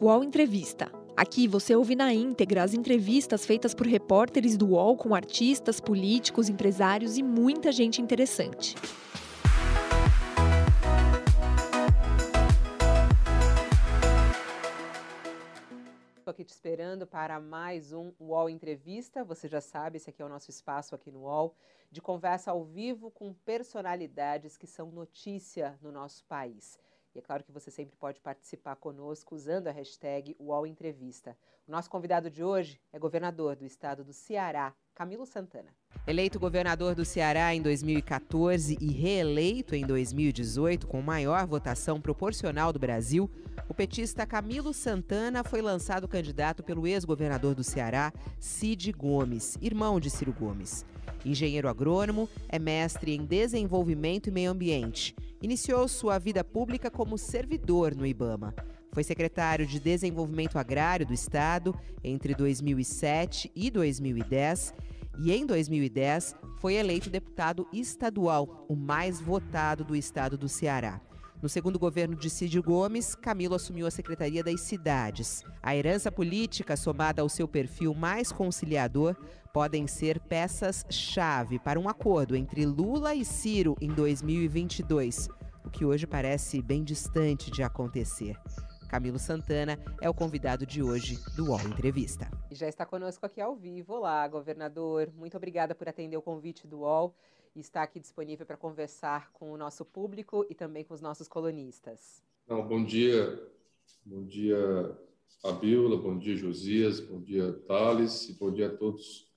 UOL Entrevista. Aqui você ouve na íntegra as entrevistas feitas por repórteres do UOL com artistas, políticos, empresários e muita gente interessante. Estou aqui te esperando para mais um UOL Entrevista. Você já sabe, esse aqui é o nosso espaço aqui no UOL, de conversa ao vivo com personalidades que são notícia no nosso país. É claro que você sempre pode participar conosco usando a hashtag UOL Entrevista. O nosso convidado de hoje é governador do estado do Ceará, Camilo Santana. Eleito governador do Ceará em 2014 e reeleito em 2018 com maior votação proporcional do Brasil, o petista Camilo Santana foi lançado candidato pelo ex-governador do Ceará, Cid Gomes, irmão de Ciro Gomes. Engenheiro agrônomo, é mestre em desenvolvimento e meio ambiente. Iniciou sua vida pública como servidor no IBAMA. Foi secretário de Desenvolvimento Agrário do Estado entre 2007 e 2010 e, em 2010, foi eleito deputado estadual, o mais votado do estado do Ceará. No segundo governo de Cid Gomes, Camilo assumiu a Secretaria das Cidades. A herança política, somada ao seu perfil mais conciliador, podem ser peças-chave para um acordo entre Lula e Ciro em 2022, o que hoje parece bem distante de acontecer. Camilo Santana é o convidado de hoje do UOL Entrevista. Já está conosco aqui ao vivo. Olá, governador. Muito obrigada por atender o convite do UOL e estar aqui disponível para conversar com o nosso público e também com os nossos colunistas. Não, bom dia. Bom dia, Fabiola. Bom dia, Josias. Bom dia, Thales. E bom dia a todos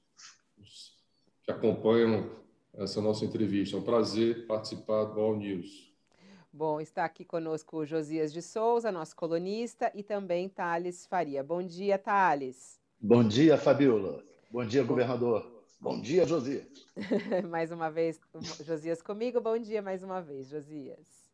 que acompanham essa nossa entrevista. É um prazer participar do All News. Bom, está aqui conosco o Josias de Souza, nosso colunista, e também Thales Faria. Bom dia, Thales. Bom dia, Fabiola. Bom dia, governador. Bom dia, Josias. mais uma vez, Josias comigo. Bom dia mais uma vez, Josias.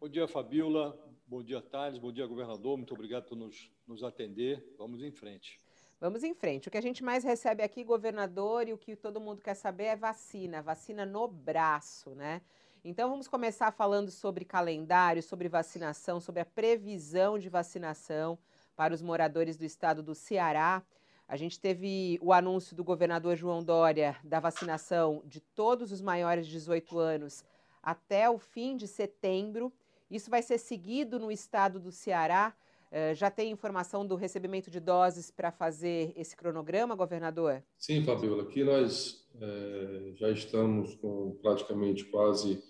Bom dia, Fabiola. Bom dia, Thales. Bom dia, governador. Muito obrigado por nos, nos atender. Vamos em frente. Vamos em frente. O que a gente mais recebe aqui, governador, e o que todo mundo quer saber é vacina, vacina no braço, né? Então vamos começar falando sobre calendário, sobre vacinação, sobre a previsão de vacinação para os moradores do estado do Ceará. A gente teve o anúncio do governador João Dória da vacinação de todos os maiores de 18 anos até o fim de setembro. Isso vai ser seguido no estado do Ceará. Uh, já tem informação do recebimento de doses para fazer esse cronograma, governador? Sim, Fabiola. Aqui nós é, já estamos com praticamente quase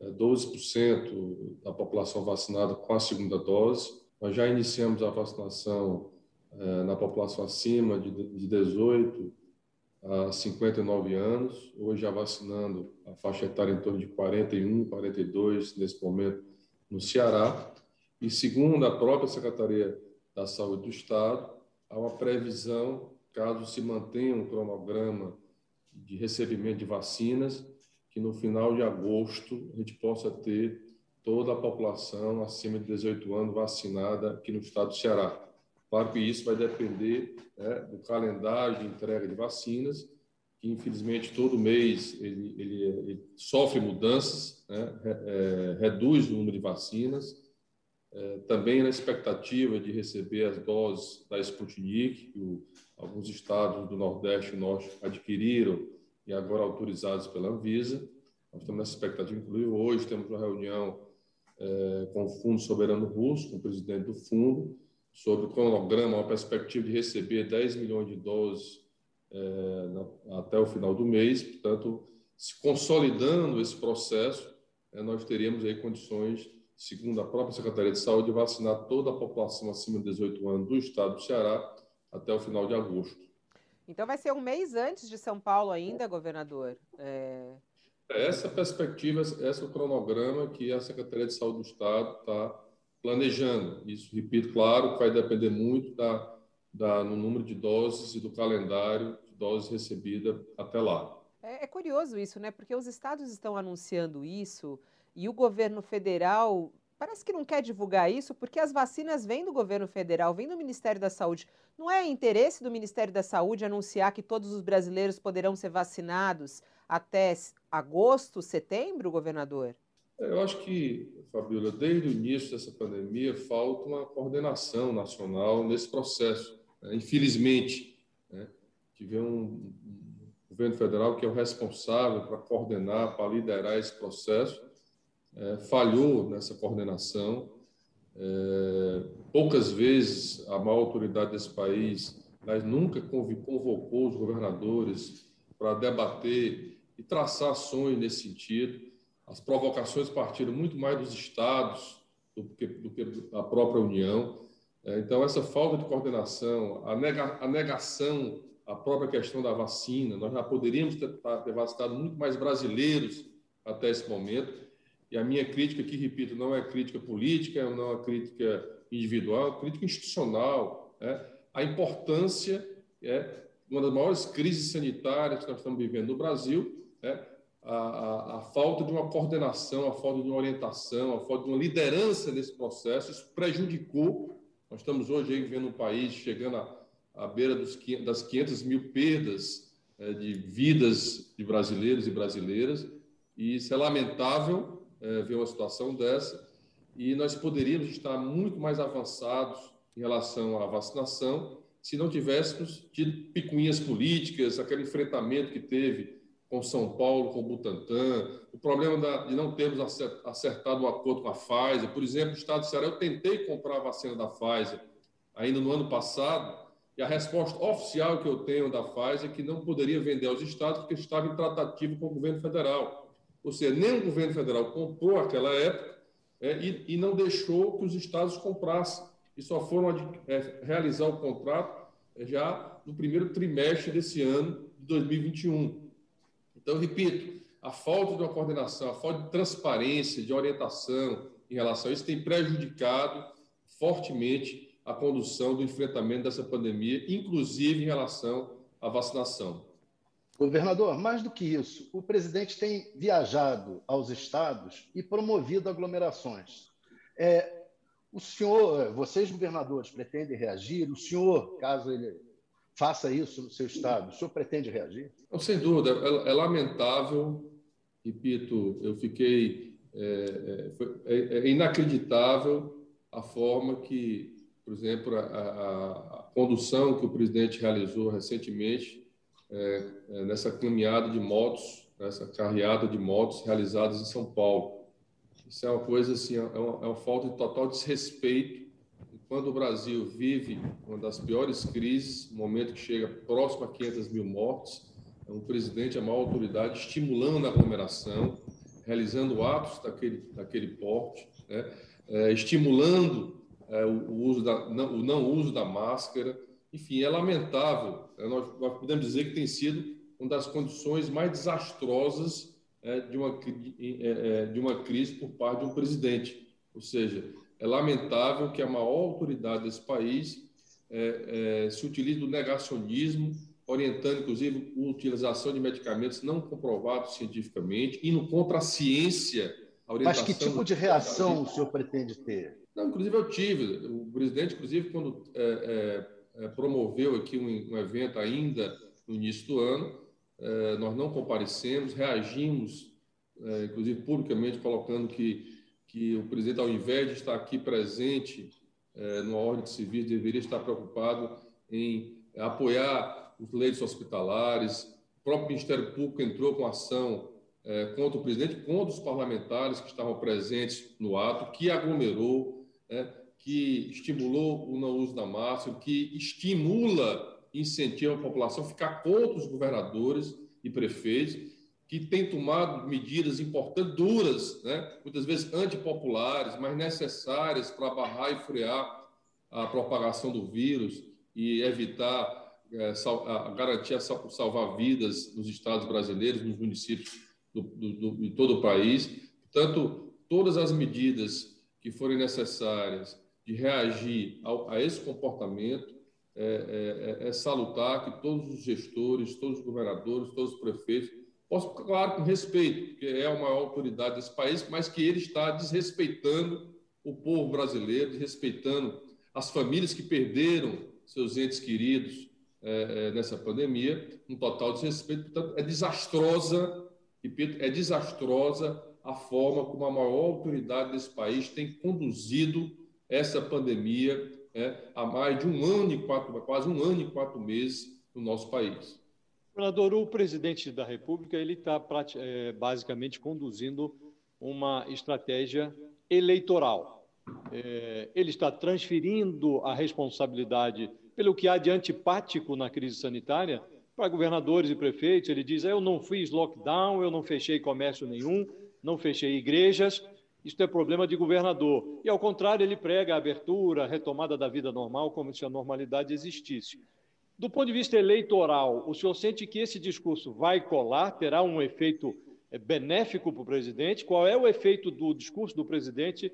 12% da população vacinada com a segunda dose. Nós já iniciamos a vacinação eh, na população acima de 18 a 59 anos, hoje já vacinando a faixa etária em torno de 41, 42 nesse momento no Ceará. E segundo a própria Secretaria da Saúde do Estado, há uma previsão, caso se mantenha um cronograma de recebimento de vacinas, que no final de agosto a gente possa ter toda a população acima de 18 anos vacinada aqui no estado do Ceará. Claro que isso vai depender né, do calendário de entrega de vacinas, que infelizmente todo mês ele, ele, ele sofre mudanças, né, é, reduz o número de vacinas, é, também na expectativa de receber as doses da Sputnik, que o, alguns estados do Nordeste e Norte adquiriram e agora autorizados pela Anvisa. Nós estamos nessa expectativa, inclusive hoje temos uma reunião é, com o Fundo Soberano Russo, com o presidente do fundo, sobre o cronograma, uma perspectiva de receber 10 milhões de doses é, na, até o final do mês. Portanto, se consolidando esse processo, é, nós teríamos aí condições, segundo a própria Secretaria de Saúde, de vacinar toda a população acima de 18 anos do estado do Ceará até o final de agosto. Então vai ser um mês antes de São Paulo ainda, governador? É... Essa perspectiva, esse é o cronograma que a Secretaria de Saúde do Estado está planejando. Isso, repito, claro, vai depender muito da, da, no número de doses e do calendário de doses recebidas até lá. É, é curioso isso, né? Porque os estados estão anunciando isso e o governo federal parece que não quer divulgar isso porque as vacinas vêm do governo federal, vêm do Ministério da Saúde. Não é interesse do Ministério da Saúde anunciar que todos os brasileiros poderão ser vacinados até agosto, setembro, governador? Eu acho que, Fabiola, desde o início dessa pandemia, falta uma coordenação nacional nesse processo. Né? Infelizmente, né? tivemos um governo federal que é o responsável para coordenar, para liderar esse processo, é, falhou nessa coordenação. É, poucas vezes a maior autoridade desse país mas nunca convocou os governadores para debater e traçar ações nesse sentido. As provocações partiram muito mais dos estados do que, do que da própria União. É, então, essa falta de coordenação, a, nega, a negação à própria questão da vacina, nós já poderíamos ter, ter vacinado muito mais brasileiros até esse momento. E a minha crítica aqui, repito, não é crítica política, não é crítica individual, é crítica institucional. Né? a importância, é, uma das maiores crises sanitárias que nós estamos vivendo no Brasil, é, a, a, a, falta de uma coordenação, a falta de uma orientação, a falta de uma liderança nesse processo, isso prejudicou. Nós estamos hoje aí vendo um país chegando à, à beira dos, das 500 mil perdas é, de vidas de brasileiros e brasileiras, e isso é lamentável é, ver uma situação dessa, e nós poderíamos estar muito mais avançados em relação à vacinação, se não tivéssemos tido picuinhas políticas, aquele enfrentamento que teve com São Paulo, com Butantan, o problema da, de não termos acertado o um acordo com a Pfizer. Por exemplo, o Estado de Ceará, eu tentei comprar a vacina da Pfizer ainda no ano passado, e a resposta oficial que eu tenho da Pfizer é que não poderia vender aos estados porque estava em tratativa com o governo federal. Ou seja, nem o governo federal comprou aquela época é, e, e não deixou que os estados comprassem e só foram é, realizar o contrato é, já no primeiro trimestre desse ano de 2021. Então, repito, a falta de uma coordenação, a falta de transparência, de orientação em relação a isso tem prejudicado fortemente a condução do enfrentamento dessa pandemia, inclusive em relação à vacinação. Governador, mais do que isso, o presidente tem viajado aos estados e promovido aglomerações. É, o senhor, vocês governadores, pretendem reagir? O senhor, caso ele faça isso no seu estado, o senhor pretende reagir? Não, sem dúvida. É, é lamentável, repito, eu fiquei. É, é, é, é, inacreditável a forma que, por exemplo, a, a, a condução que o presidente realizou recentemente é, é, nessa caminhada de motos, nessa carreada de motos realizadas em São Paulo isso é uma coisa assim, é uma, uma falta de total desrespeito. Quando o Brasil vive uma das piores crises, momento que chega próximo a 500 mil mortes, é um presidente, a maior autoridade, estimulando a aglomeração, realizando atos daquele, daquele porte, né? é, estimulando é, o, o, uso da, não, o não uso da máscara. Enfim, é lamentável. É, nós, nós podemos dizer que tem sido uma das condições mais desastrosas é, de, uma, é, é, de uma crise por parte de um presidente. Ou seja, é lamentável que a maior autoridade desse país é, é, se utilize do negacionismo, orientando, inclusive, a utilização de medicamentos não comprovados cientificamente, indo contra a ciência. A Mas que tipo de reação o senhor pretende ter? Não, inclusive, eu tive. O presidente, inclusive, quando é, promoveu aqui um, um evento ainda no início do ano, eh, nós não comparecemos, reagimos, inclusive publicamente, colocando que, que o presidente, ao invés de estar aqui presente eh, numa ordem de serviço, deveria estar preocupado em apoiar os leitos hospitalares. O próprio Ministério Público entrou com ação contra o presidente, contra os parlamentares que estavam presentes no ato, que aglomerou, né, que estimulou o não uso da máscara, que estimula incentiva a população a ficar contra os governadores e prefeitos, que têm tomado medidas importantes, duras, né? muitas vezes antipopulares, mas necessárias para barrar e frear a propagação do vírus e evitar, é, sal, a, garantir salvar vidas nos estados brasileiros, nos municípios do, do, do, de todo o país. Portanto, todas as medidas que forem necessárias de reagir ao, a esse comportamento é, é, é, é, salutar que todos os gestores, todos os governadores, todos os prefeitos possam, claro, com respeito, porque é a maior autoridade desse país, mas que ele está desrespeitando o povo brasileiro, desrespeitando as famílias que perderam seus entes queridos é, é, nessa pandemia, um total desrespeito. Portanto, é desastrosa, repito, é desastrosa a forma como a maior autoridade desse país tem conduzido essa pandemia é, há mais de um ano e quatro, quase um ano e quatro meses no nosso país. Governador, o presidente da República ele está é, basicamente conduzindo uma estratégia eleitoral. É, ele está transferindo a responsabilidade pelo que há de antipático na crise sanitária para governadores e prefeitos. Ele diz: eu não fiz lockdown, eu não fechei comércio nenhum, não fechei igrejas. Isto é problema de governador. E, ao contrário, ele prega a abertura, a retomada da vida normal, como se a normalidade existisse. Do ponto de vista eleitoral, o senhor sente que esse discurso vai colar, terá um efeito é, benéfico para o presidente? Qual é o efeito do discurso do presidente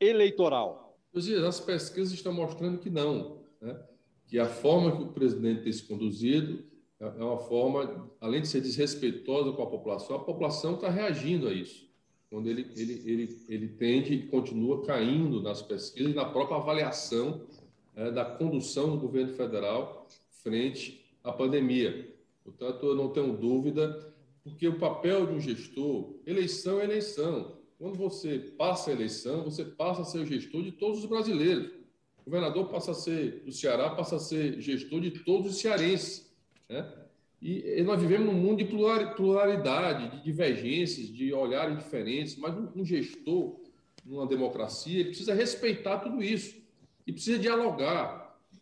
eleitoral? As pesquisas estão mostrando que não. Né? Que a forma que o presidente tem se conduzido é, é uma forma, além de ser desrespeitosa com a população, a população está reagindo a isso. Quando ele, ele, ele, ele tende e continua caindo nas pesquisas e na própria avaliação é, da condução do governo federal frente à pandemia. Portanto, eu não tenho dúvida, porque o papel de um gestor, eleição é eleição. Quando você passa a eleição, você passa a ser gestor de todos os brasileiros. O governador passa a ser, do Ceará, passa a ser gestor de todos os cearenses. Né? E, nós vivemos num mundo de pluralidade, de divergências, de olhares diferentes, mas um, gestor, numa democracia, precisa respeitar tudo isso e precisa dialogar.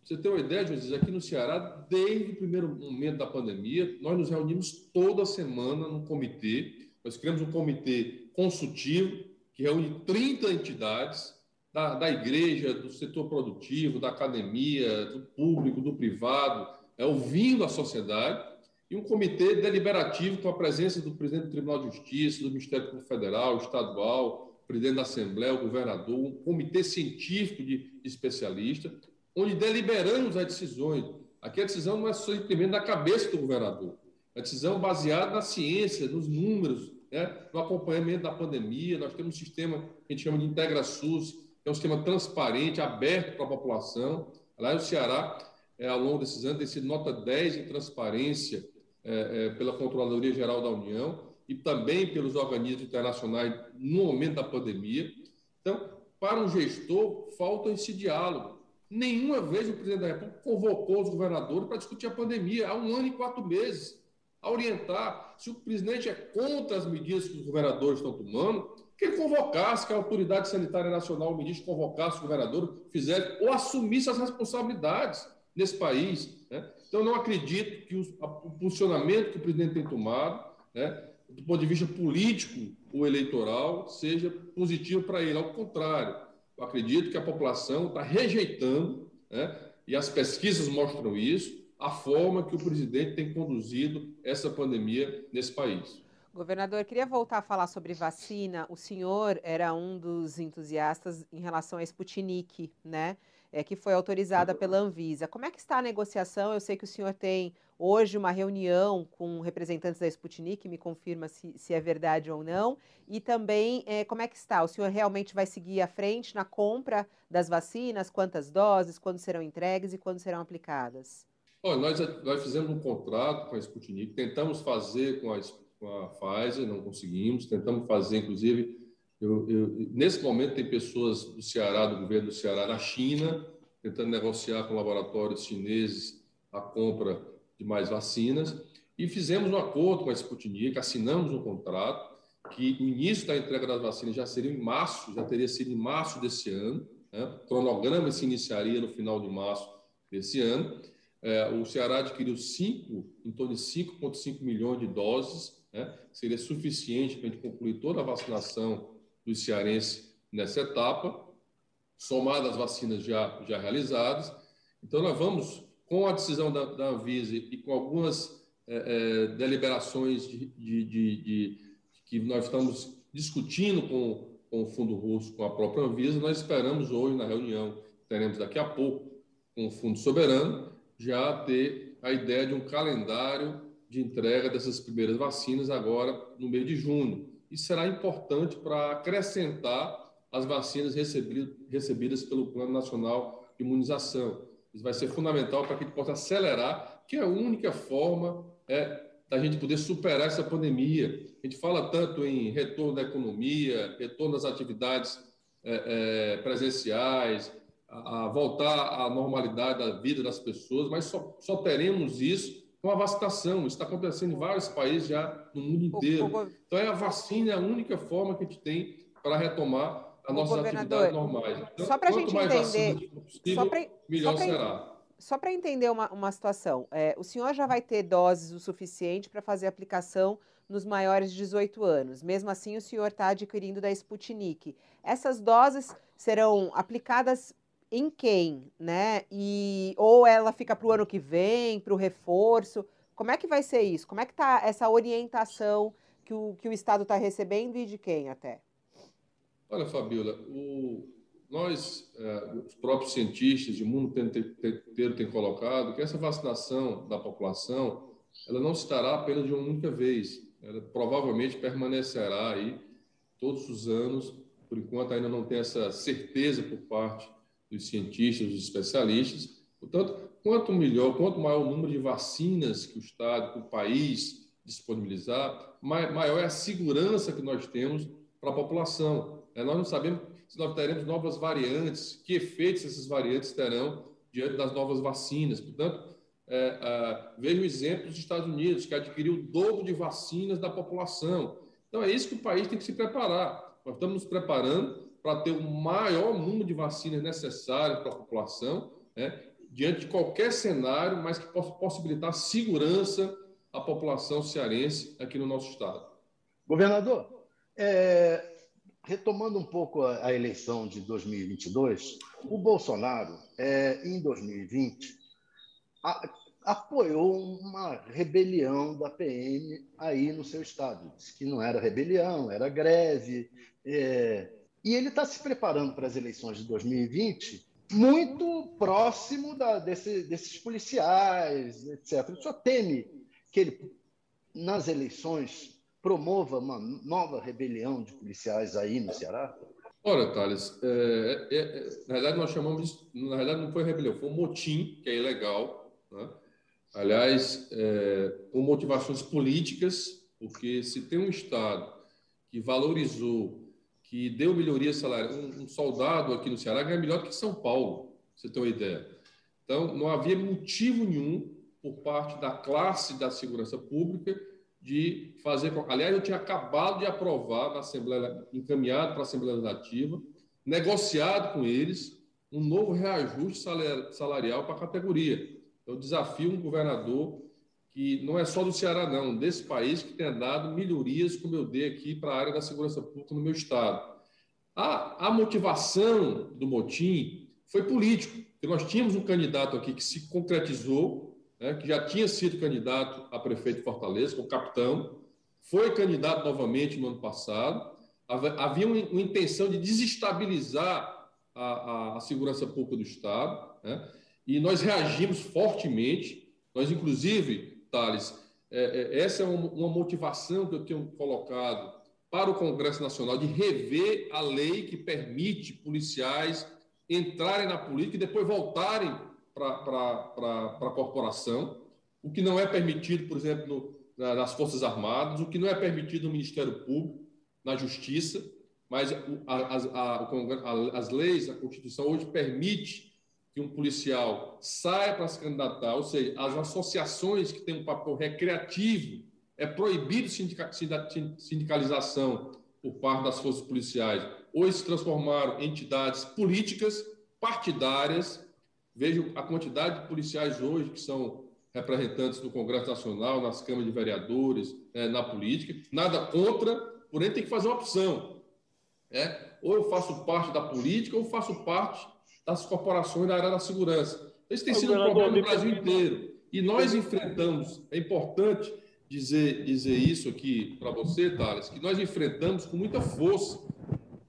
Você tem uma ideia, José, aqui no Ceará, desde o primeiro momento da pandemia, nós nos reunimos toda semana num comitê. Nós criamos um comitê consultivo que reúne 30 entidades da, da igreja, do setor produtivo, da academia, do público, do privado, é, ouvindo a sociedade e um comitê deliberativo com a presença do presidente do Tribunal de Justiça, do Ministério Público Federal, estadual, presidente da Assembleia, o governador, um comitê científico de especialistas, onde deliberamos as decisões. Aqui a decisão não é simplesmente da cabeça do governador, é a decisão baseada na ciência, nos números, né? no acompanhamento da pandemia. Nós temos um sistema que a gente chama de IntegraSUS, que é um sistema transparente, aberto para a população. Lá no Ceará, é, ao longo desses anos, tem sido nota 10 em transparência é, é, pela Controladoria Geral da União e também pelos organismos internacionais no momento da pandemia. Então, para um gestor, falta esse diálogo. Nenhuma vez o presidente da República convocou os governadores para discutir a pandemia há um ano e quatro meses, a orientar. Se o presidente é contra as medidas que os governadores estão tomando, que ele convocasse, que a Autoridade Sanitária Nacional, o ministro, convocasse os governadores, fizesse ou assumisse as responsabilidades nesse país. Né? Então, não acredito que o, o posicionamento que o presidente tem tomado, né, do ponto de vista político ou eleitoral, seja positivo para ele. Ao contrário, eu acredito que a população está rejeitando, né, e as pesquisas mostram isso, a forma que o presidente tem conduzido essa pandemia nesse país. Governador, queria voltar a falar sobre vacina. O senhor era um dos entusiastas em relação à Sputnik, né? é, que foi autorizada pela Anvisa. Como é que está a negociação? Eu sei que o senhor tem hoje uma reunião com representantes da Sputnik, me confirma se, se é verdade ou não. E também, é, como é que está? O senhor realmente vai seguir à frente na compra das vacinas? Quantas doses? Quando serão entregues e quando serão aplicadas? Nós, nós fizemos um contrato com a Sputnik, tentamos fazer com a, com a Pfizer, não conseguimos, tentamos fazer, inclusive, eu, eu, nesse momento, tem pessoas do Ceará, do governo do Ceará, na China, tentando negociar com laboratórios chineses a compra de mais vacinas. E fizemos um acordo com a Sputnik, assinamos um contrato, que início da entrega das vacinas já seria em março, já teria sido em março desse ano. Né? O cronograma se iniciaria no final de março desse ano. É, o Ceará adquiriu cinco, em torno de 5,5 milhões de doses, né? seria suficiente para a gente concluir toda a vacinação dos cearenses nessa etapa, somadas as vacinas já, já realizadas. Então, nós vamos, com a decisão da, da Anvisa e com algumas é, é, deliberações de, de, de, que nós estamos discutindo com, com o Fundo Russo, com a própria Anvisa, nós esperamos hoje, na reunião teremos daqui a pouco com o Fundo Soberano, já ter a ideia de um calendário de entrega dessas primeiras vacinas agora no mês de junho. Isso será importante para acrescentar as vacinas recebidas pelo Plano Nacional de Imunização. Isso vai ser fundamental para que a gente possa acelerar, que é a única forma é da gente poder superar essa pandemia. A gente fala tanto em retorno da economia, retorno das atividades é, é, presenciais, a, a, voltar à normalidade da vida das pessoas, mas só, só teremos isso com a vacinação. Isso está acontecendo em vários países já no mundo inteiro. Então, é a vacina é a única forma que a gente tem para retomar as nossas atividades normais. Então, só para a gente entender, possível, só pra, melhor só pra, será. Só para entender uma, uma situação, é, o senhor já vai ter doses o suficiente para fazer aplicação nos maiores de 18 anos. Mesmo assim, o senhor está adquirindo da Sputnik. Essas doses serão aplicadas em quem, né? E ou ela fica para o ano que vem, para o reforço? Como é que vai ser isso? Como é que está essa orientação que o, que o Estado está recebendo e de quem até? Olha, Fabiola, o, nós, é, os próprios cientistas, o mundo inteiro tem colocado que essa vacinação da população, ela não estará apenas de uma única vez. Ela provavelmente permanecerá aí todos os anos. Por enquanto, ainda não tem essa certeza por parte dos cientistas, dos especialistas. Portanto, quanto melhor, quanto maior o número de vacinas que o Estado, que o país disponibilizar, maior é a segurança que nós temos para a população. É, nós não sabemos se nós teremos novas variantes, que efeitos essas variantes terão diante das novas vacinas. Portanto, é, é, vejo exemplos dos Estados Unidos, que adquiriu o dobro de vacinas da população. Então, é isso que o país tem que se preparar. Nós estamos nos preparando para ter o maior número de vacinas necessárias para a população, né, diante de qualquer cenário, mas que possa possibilitar segurança à população cearense aqui no nosso estado. Governador, é, retomando um pouco a, a, eleição de 2022, o Bolsonaro, é, em 2020, a, apoiou uma rebelião da PM aí no seu estado. Disse que não era rebelião, era greve. É, e ele está se preparando para as eleições de 2020 muito próximo da, desse, desses policiais, etc. Ele só teme que ele, nas eleições, promova uma nova rebelião de policiais aí no Ceará? Ora, Thales, é, é, é, na verdade nós chamamos, na verdade não foi rebelião, foi um motim, que é ilegal, né? aliás, é, com motivações políticas, porque se tem um Estado que valorizou que deu melhoria salarial. Um, um, soldado aqui no Ceará ganha melhor que São Paulo, você tem uma ideia. Então, não havia motivo nenhum por parte da classe da segurança pública de fazer. Aliás, eu tinha acabado de aprovar na Assembleia, encaminhado para a Assembleia Legislativa, negociado com eles um novo reajuste salarial para a categoria. Então, desafio um governador que não é só do Ceará, não, desse país que tem dado melhorias, como eu dei aqui para a área da segurança pública no meu estado. A, a motivação do motim foi político, nós tínhamos um candidato aqui que se concretizou, né, que já tinha sido candidato a prefeito de Fortaleza, o capitão, foi candidato novamente no ano passado. Havia uma intenção de desestabilizar a, a, a, segurança pública do Estado, né, e nós reagimos fortemente. Nós, inclusive, Thales, é, é, essa é uma, uma motivação que eu tenho colocado para o Congresso Nacional de rever a lei que permite policiais entrarem na política e depois voltarem para a corporação, o que não é permitido, por exemplo, no, nas Forças Armadas, o que não é permitido no Ministério Público, na Justiça, mas as, as leis, a Constituição hoje permite que um policial saia para se candidatar, ou seja, as associações que têm um papel recreativo, é proibido sindicalização por parte das forças policiais. Hoje se transformaram em entidades políticas, partidárias. Vejo a quantidade de policiais hoje que são representantes do Congresso Nacional, nas câmaras de vereadores, né, na política. Nada contra, porém tem que fazer uma opção. É? Ou eu faço parte da política, ou faço parte das corporações da área da segurança. Esse tem sido um problema no Brasil inteiro. E nós enfrentamos, é importante dizer, dizer isso aqui para você, Thales, que nós enfrentamos com muita força.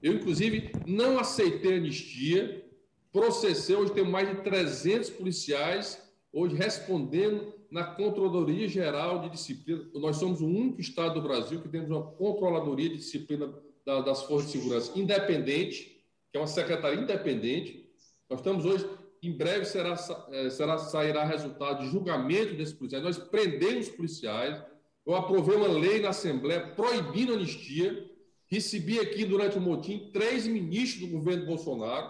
Eu, inclusive, não aceitei anistia, processei, hoje tem mais de 300 policiais, hoje respondendo na Controladoria Geral de Disciplina. Nós somos o único estado do Brasil que temos uma Controladoria de Disciplina das Forças de Segurança independente, que é uma secretaria independente, nós estamos hoje, em breve será, é, será sairá resultado de julgamento desses policiais. Nós prendemos policiais, Eu aprovei uma lei na Assembleia proibindo anistia. Recebi aqui durante o motim três ministros do governo Bolsonaro,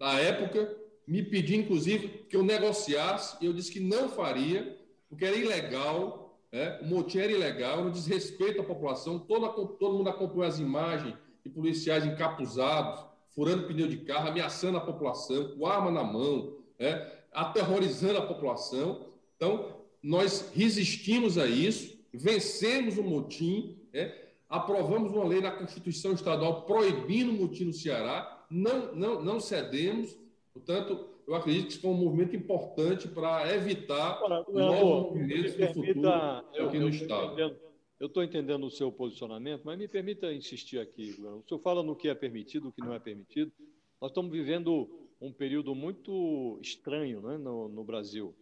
na época, me pedindo, inclusive, que eu negociasse. Eu disse que não faria, porque era ilegal, né? o motim era ilegal, no desrespeito à população. Todo, todo mundo acompanhou as imagens de policiais encapuzados, furando pneu de carro, ameaçando a população, com arma na mão, né? aterrorizando a população. Então, nós resistimos a isso, vencemos o motim, né? aprovamos uma lei na Constituição Estadual proibindo o motim no Ceará, não, não, não cedemos, portanto, eu acredito que isso foi um movimento importante para evitar Agora, novos movimentos no futuro aqui no Estado. Eu estou entendendo o seu posicionamento, mas me permita insistir aqui. O senhor fala no que é permitido, o que não é permitido. Nós estamos vivendo um período muito estranho né, no, no Brasil.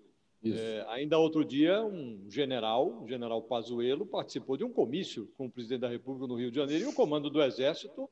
É, ainda outro dia, um general, o general Pazuello, participou de um comício com o presidente da República no Rio de Janeiro e o comando do Exército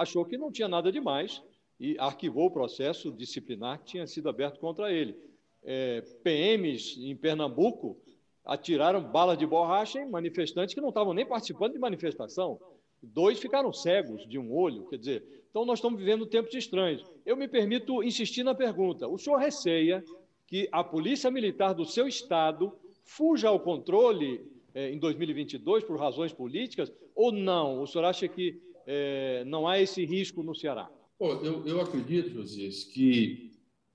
achou que não tinha nada demais e arquivou o processo disciplinar que tinha sido aberto contra ele. É, PMs em Pernambuco atiraram balas de borracha em manifestantes que não estavam nem participando de manifestação. Dois ficaram cegos de um olho, quer dizer, então nós estamos vivendo tempos estranhos. Eu me permito insistir na pergunta: o senhor receia que a Polícia Militar do seu Estado fuja ao controle eh, em 2022 por razões políticas ou não? O senhor acha que eh, não há esse risco no Ceará? eu, eu acredito, Josias, que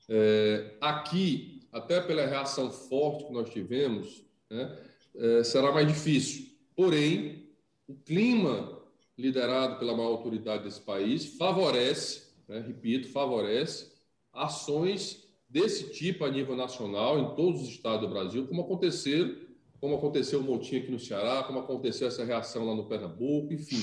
é, aqui, até pela reação forte que nós tivemos, né, é, será mais difícil. Porém, o clima liderado pela maior autoridade desse país favorece, né, repito, favorece ações desse tipo a nível nacional em todos os estados do Brasil, como aconteceu, como aconteceu o motim aqui no Ceará, como aconteceu essa reação lá no Pernambuco, enfim.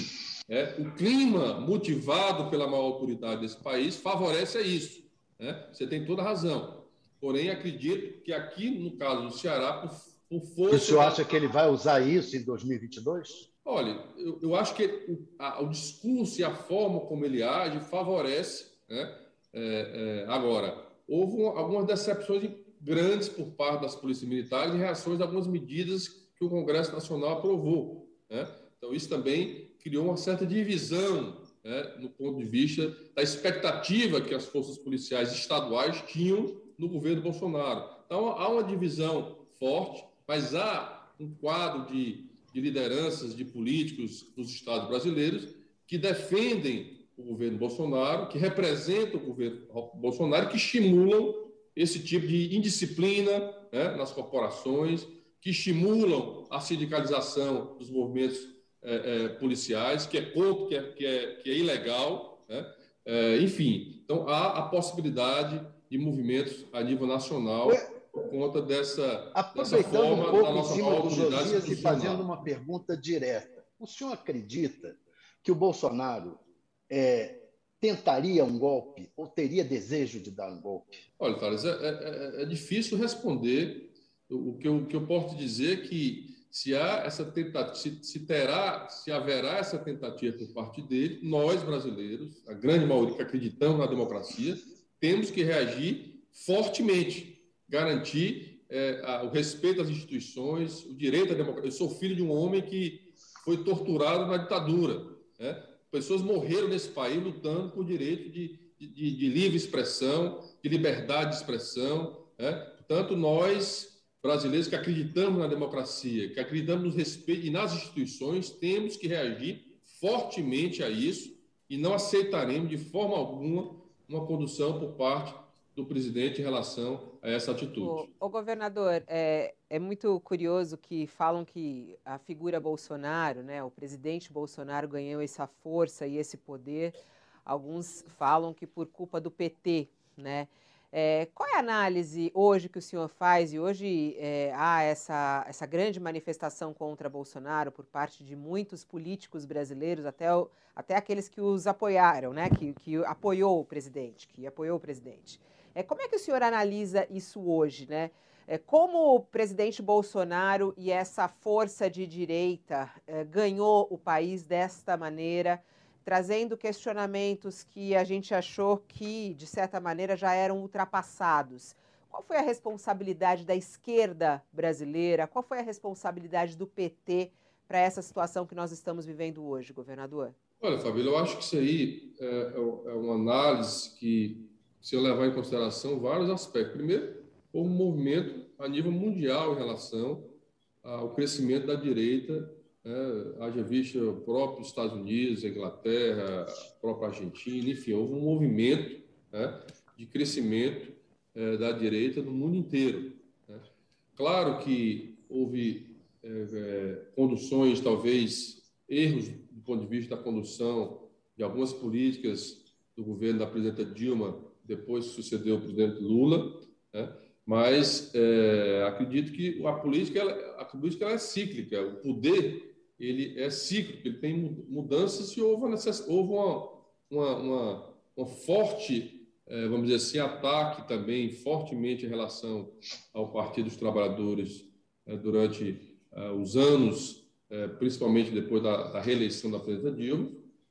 É, o clima motivado pela maior autoridade desse país favorece isso. Né? Você tem toda a razão. Porém, acredito que aqui, no caso do Ceará, por, por força. O senhor acha que ele vai usar isso em 2022? Olha, eu, eu acho que o, a, o, discurso e a forma como ele age favorece. Né? É, é, agora, houve algumas decepções grandes por parte das polícias militares em reações a algumas medidas que o Congresso Nacional aprovou. Né? Então, isso também criou uma certa divisão né, no ponto de vista da expectativa que as forças policiais estaduais tinham no governo Bolsonaro. Então, há uma divisão forte, mas há um quadro de, de lideranças, de políticos dos estados brasileiros que defendem o governo Bolsonaro, que representam o governo Bolsonaro, que estimulam esse tipo de indisciplina né, nas corporações, que estimulam a sindicalização dos movimentos é, é, policiais, que é pouco, que é, que é, que é ilegal, né? É, enfim. Então, há a possibilidade de movimentos a nível nacional por conta dessa, dessa forma um pouco da nossa maior autoridade. E fazendo uma pergunta direta. O senhor acredita que o Bolsonaro é, tentaria um golpe ou teria desejo de dar um golpe? Olha, Thales, é, é, é, é difícil responder. O que, eu, o que eu posso dizer é que se há essa tentativa, se, terá, se haverá essa tentativa por parte dele, nós brasileiros, a grande maioria que acreditamos na democracia, temos que reagir fortemente, garantir é, a, o respeito às instituições, o direito à democracia. Eu sou filho de um homem que foi torturado na ditadura. Né? Pessoas morreram nesse país lutando por direito de, de, de livre expressão, de liberdade de expressão. Né? Portanto, nós brasileiros que acreditamos na democracia, que acreditamos no respeito e nas instituições, temos que reagir fortemente a isso e não aceitaremos de forma alguma uma condução por parte do presidente em relação a essa atitude. O, governador, é, é muito curioso que falam que a figura Bolsonaro, né, o presidente Bolsonaro ganhou essa força e esse poder. Alguns falam que por culpa do PT, né? É, qual é a análise hoje que o senhor faz? E hoje é, há essa, essa grande manifestação contra Bolsonaro por parte de muitos políticos brasileiros, até, até aqueles que os apoiaram, né? que, que apoiou o presidente, que apoiou o presidente. É, como é que o senhor analisa isso hoje? Né? É, como o presidente Bolsonaro e essa força de direita é, ganhou o país desta maneira? Trazendo questionamentos que a gente achou que, de certa maneira, já eram ultrapassados. Qual foi a responsabilidade da esquerda brasileira? Qual foi a responsabilidade do PT para essa situação que nós estamos vivendo hoje, governador? Olha, Fabíola, eu acho que isso aí é, é, é uma análise que, se levar em consideração vários aspectos. Primeiro, houve um movimento a nível mundial em relação ao crescimento da direita, né? haja visto o próprio Estados Unidos, a Inglaterra, a própria Argentina, enfim, houve um movimento né, de crescimento é, da direita no mundo inteiro. Né? Claro que houve é, é, conduções, talvez erros do ponto de vista da condução de algumas políticas do governo da presidenta Dilma, depois sucedeu o presidente Lula, né? mas é, acredito que a política, ela, a política ela é cíclica, o poder ele é cíclico, ele tem mudanças e houve, uma, uma, uma, uma, forte, é, vamos dizer assim, ataque também fortemente em relação ao Partido dos Trabalhadores é, durante uh, os anos, principalmente depois da, da, reeleição da presidenta Dilma,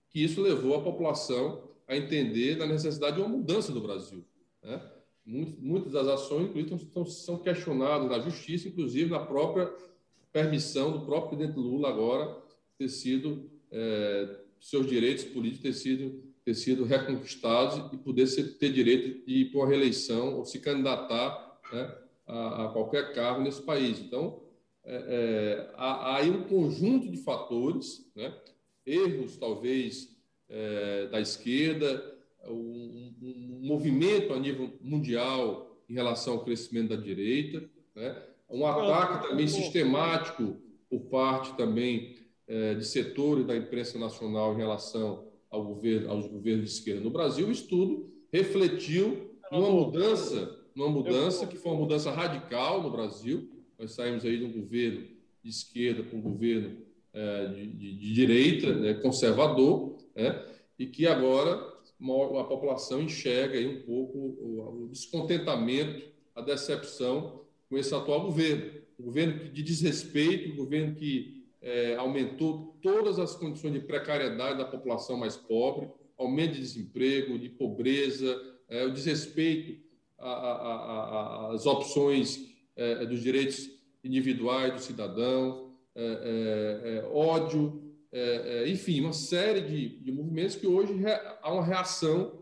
que isso levou a população a entender da necessidade de uma mudança no Brasil. Né? Muitas das ações, inclusive, são questionadas na justiça, inclusive na própria permissão do próprio presidente Lula agora ter sido, é, seus direitos políticos ter sido, ter sido reconquistados e poder ser, ter direito de ir para uma reeleição ou se candidatar né, a, a, qualquer cargo nesse país. Então, é, é, há, aí um conjunto de fatores, né? erros talvez é, da esquerda, um, um, movimento a nível mundial em relação ao crescimento da direita, né? Um ataque também sistemático por parte também é, de setores da imprensa nacional em relação ao governo, aos governos de esquerda no Brasil. Isso tudo refletiu numa mudança, numa mudança que foi uma mudança radical no Brasil, nós saímos aí de um governo de esquerda para um governo é, de, de, de, direita, né, conservador, né, e que agora a população enxerga aí um pouco o, o descontentamento, a decepção com esse atual governo. Um governo de desrespeito, um governo que é, aumentou todas as condições de precariedade da população mais pobre, aumento de desemprego, de pobreza, é, o desrespeito às opções é, dos direitos individuais do cidadão, é, é, é ódio, enfim, uma série de, de movimentos que hoje há uma reação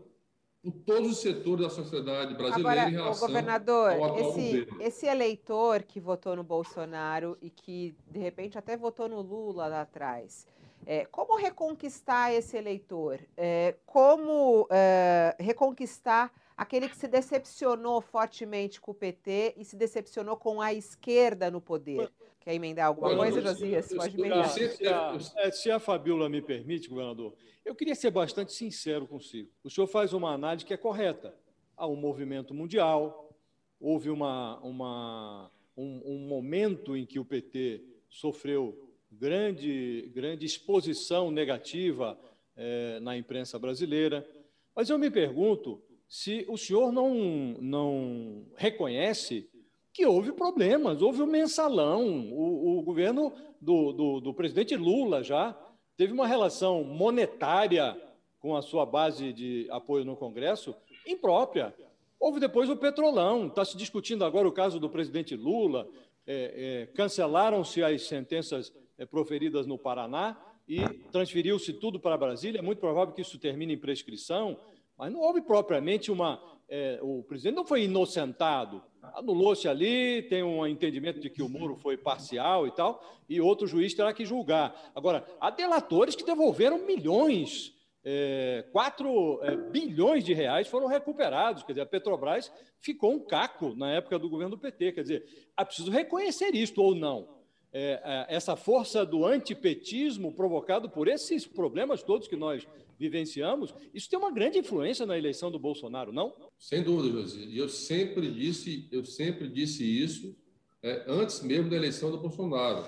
por todos os setores da sociedade brasileira Agora, em relação governador, ao atual esse, governo. Esse eleitor que votou no Bolsonaro e que, de repente, até votou no Lula lá atrás, é, como reconquistar esse eleitor? É, como é, reconquistar aquele que se decepcionou fortemente com o PT e se decepcionou com a esquerda no poder. Quer emendar alguma coisa, Josias? Pode emendar. Se a, é, se a Fabiola me permite, governador, eu queria ser bastante sincero consigo. O senhor faz uma análise que é correta. Há um movimento mundial, houve uma, uma, um, um momento em que o PT sofreu grande, grande exposição negativa é, na imprensa brasileira. Mas eu me pergunto se o senhor não, não reconhece que houve problemas, houve o um mensalão, o, o governo do, do, do, presidente Lula já teve uma relação monetária com a sua base de apoio no Congresso imprópria. Houve depois o petrolão, está se discutindo agora o caso do presidente Lula, é, é, cancelaram-se as sentenças é, proferidas no Paraná e transferiu-se tudo para Brasília, é muito provável que isso termine em prescrição. Mas não houve propriamente uma. É, o presidente não foi inocentado. Anulou-se ali, tem um entendimento de que o muro foi parcial e tal, e outro juiz terá que julgar. Agora, há delatores que devolveram milhões, é, 4 é, bilhões de reais foram recuperados. Quer dizer, a Petrobras ficou um caco na época do governo do PT. Quer dizer, é preciso reconhecer isto ou não é, é, essa força do antipetismo provocado por esses problemas todos que nós vivenciamos, isso tem uma grande influência na eleição do Bolsonaro, não? Sem dúvida, José. E eu sempre disse, eu sempre disse isso é, antes mesmo da eleição do Bolsonaro,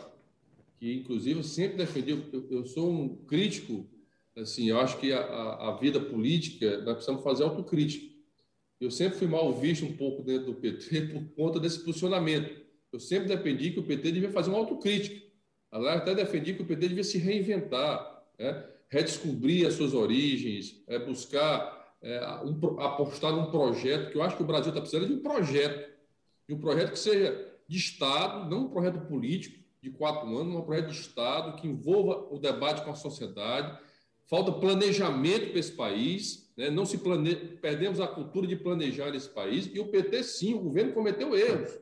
que inclusive eu sempre defendi. Eu, eu sou um crítico, assim, eu acho que a, a, vida política nós precisamos fazer autocrítica. Eu sempre fui mal visto um pouco dentro do PT por conta desse posicionamento eu sempre defendi que o PT devia fazer uma autocrítica. Aliás, até defendi que o PT devia se reinventar, né? redescobrir as suas origens, é, buscar é, um, apostar num projeto, que eu acho que o Brasil está precisando de um projeto, de um projeto que seja de Estado, não um projeto político, de quatro anos, um projeto de Estado que envolva o debate com a sociedade. Falta planejamento para esse país, né? não se plane... perdemos a cultura de planejar esse país. E o PT, sim, o governo cometeu erros.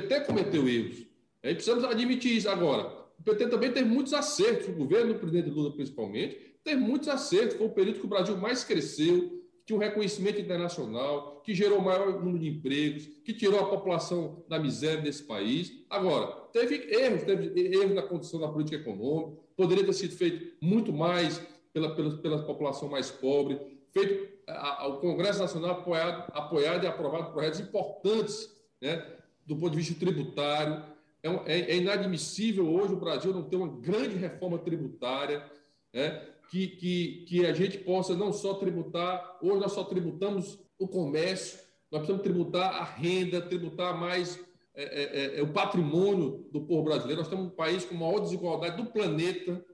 PT cometeu erros. Aí precisamos admitir isso. Agora, o PT também teve muitos acertos, o governo do presidente Lula, principalmente, teve muitos acertos. Foi o período que o Brasil mais cresceu, tinha um reconhecimento internacional, que gerou maior número de empregos, que tirou a população da miséria desse país. Agora, teve erros, teve erros na condição da política econômica, poderia ter sido feito muito mais pela, pela, pela população mais pobre, feito a, a, o Congresso Nacional apoiado, apoiado e aprovado projetos importantes né, do ponto de vista tributário. É, é, é inadmissível hoje o Brasil não ter uma grande reforma tributária, né, que, que, que a gente possa não só tributar, hoje nós só tributamos o comércio, nós precisamos tributar a renda, tributar mais é, é, é, o patrimônio do povo brasileiro. Nós temos um país com maior desigualdade do planeta.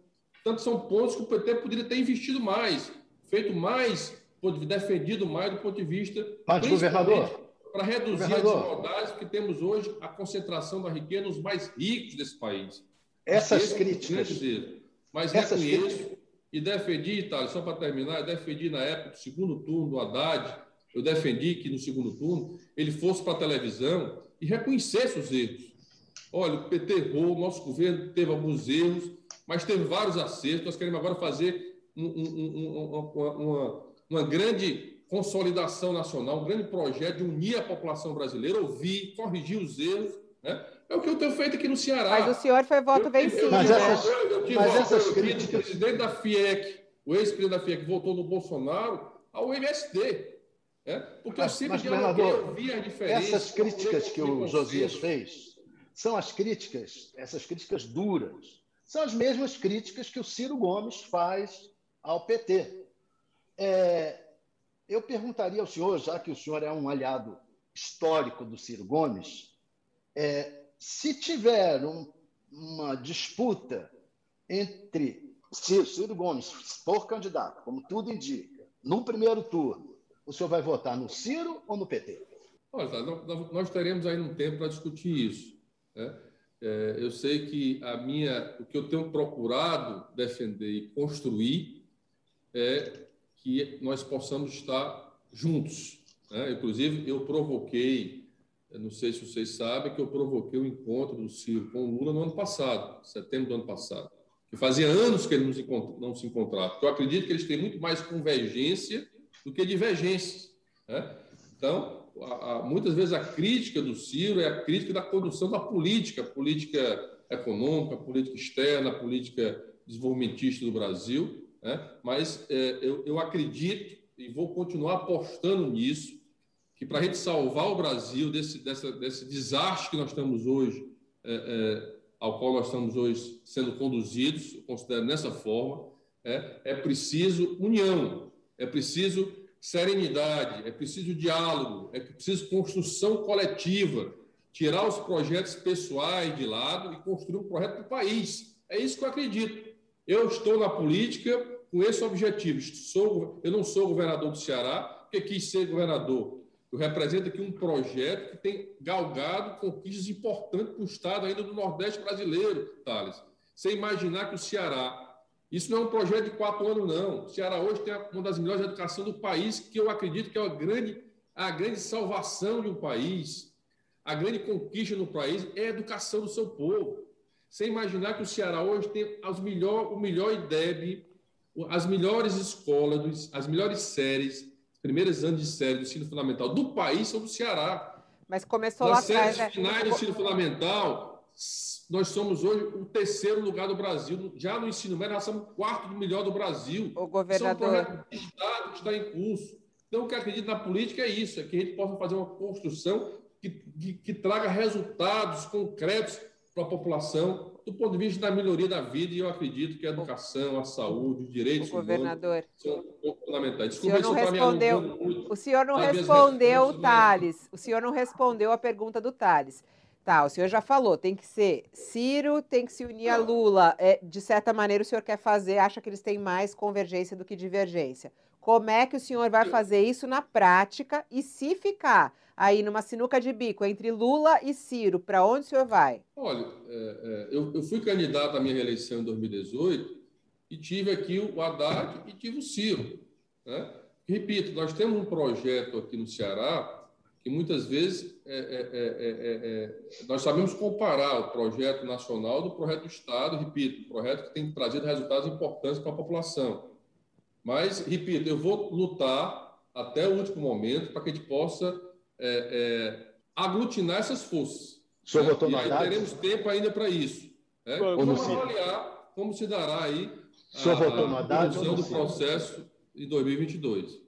Tanto são pontos que o PT poderia ter investido mais, feito mais, defendido mais do ponto de vista. Mas, governador. Para reduzir governador. as desigualdades que temos hoje, a concentração da riqueza nos mais ricos desse país. Essas críticas. Mas essas reconheço críticas e defendi, Itália, só para terminar, eu defendi na época do segundo turno do Haddad, eu defendi que no segundo turno ele fosse para a televisão e reconhecesse os erros. Olha, o PT errou, o nosso governo teve alguns erros, mas teve vários acertos. Nós queremos agora fazer um, um, um, uma, uma grande consolidação nacional, um grande projeto de unir a população brasileira, ouvir, corrigir os erros, né? É o que eu tenho feito aqui no Ceará. Mas o senhor foi voto vencido. Mas né? essas, eu, eu tive mas essas críticas... O presidente da FIEC, o ex-presidente da FIEC, votou no Bolsonaro ao MST. Né? Porque mas, eu sempre mas, governador, a diferença. Essas críticas que o Josias fez são as críticas, essas críticas duras, são as mesmas críticas que o Ciro Gomes faz ao PT. É, eu perguntaria ao senhor, já que o senhor é um aliado histórico do Ciro Gomes, é, se tiver um, uma disputa entre Ciro Gomes for candidato, como tudo indica, no primeiro turno, o senhor vai votar no Ciro ou no PT? Olha, nós teremos aí um tempo para discutir isso. Né? É, eu sei que a minha, o que eu tenho procurado defender e construir é que nós possamos estar juntos. Né? Inclusive, eu provoquei não sei se vocês sabem que eu provoquei o encontro do Ciro com o Lula no ano passado, setembro do ano passado. Que fazia anos que eles não se encontravam. Porque eu acredito que eles têm muito mais convergência do que divergência. Né? Então, a, a, muitas vezes a crítica do Ciro é a crítica da condução da política, política econômica, política externa, política desenvolvimentista do Brasil. Né? Mas é, eu, eu acredito e vou continuar apostando nisso que para a gente salvar o Brasil desse, dessa, desse desastre que nós estamos hoje, é, é, ao qual nós estamos hoje sendo conduzidos, eu considero dessa forma, é, é preciso união, é preciso serenidade, é preciso diálogo, é preciso construção coletiva, tirar os projetos pessoais de lado e construir um projeto para o país. É isso que eu acredito. Eu estou na política com esse objetivo. Sou, eu não sou governador do Ceará, porque quis ser governador eu represento aqui um projeto que tem galgado conquistas importantes para o Estado ainda do Nordeste brasileiro, Thales. Você imaginar que o Ceará, isso não é um projeto de quatro anos, não. O Ceará hoje tem uma das melhores educações do país, que eu acredito que é a grande, a grande salvação de um país, a grande conquista no país é a educação do seu povo. Você imaginar que o Ceará hoje tem as melhor, o melhor IDEB, as melhores escolas, as melhores séries, primeiros anos de série do ensino fundamental do país são do Ceará. Mas começou Nas lá atrás. Séries né? finais do ensino fundamental, nós somos hoje o terceiro lugar do Brasil. Já no ensino médio, nós somos o quarto do melhor do Brasil. O governador. De Estado que está em curso. Então, o que acredito na política é isso: é que a gente possa fazer uma construção que, que, que traga resultados concretos para a população, do ponto de vista da melhoria da vida, e eu acredito que a educação, a saúde, os direitos o governador. são fundamentais. Desculpa, o senhor não respondeu, o senhor não respondeu, Thales, o senhor não respondeu a pergunta do Thales. Tá, o senhor já falou, tem que ser Ciro, tem que se unir a Lula. É, de certa maneira, o senhor quer fazer, acha que eles têm mais convergência do que divergência. Como é que o senhor vai fazer isso na prática? E se ficar aí numa sinuca de bico entre Lula e Ciro, para onde o senhor vai? Olha, é, é, eu, eu, fui candidato à minha reeleição em 2018 e tive aqui o Haddad e tive o Ciro. Né? Repito, nós temos um projeto aqui no Ceará que muitas vezes é é, é, é, nós sabemos comparar o projeto nacional do projeto do Estado, repito, um projeto que tem trazido resultados importantes para a população. Mas, repito, eu vou lutar até o último momento para que a gente possa aglutinar essas forças. Senhor né? e aí teremos tempo ainda para isso. Né? Vamos avaliar como se dará aí a, a, a do processo em 2022.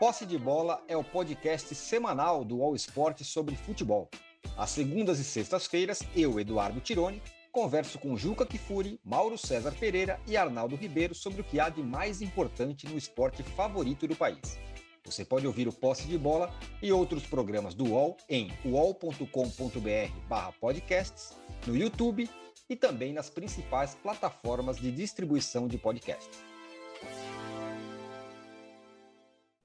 Posse de Bola é o podcast semanal do All Sport sobre futebol. Às segundas e sextas-feiras, eu, Eduardo Tironi, converso com Juca Kifuri, Mauro César Pereira e Arnaldo Ribeiro sobre o que há de mais importante no esporte favorito do país. Você pode ouvir o Posse de Bola e outros programas do UOL em uol.com.br/podcasts, no YouTube e também nas principais plataformas de distribuição de podcasts.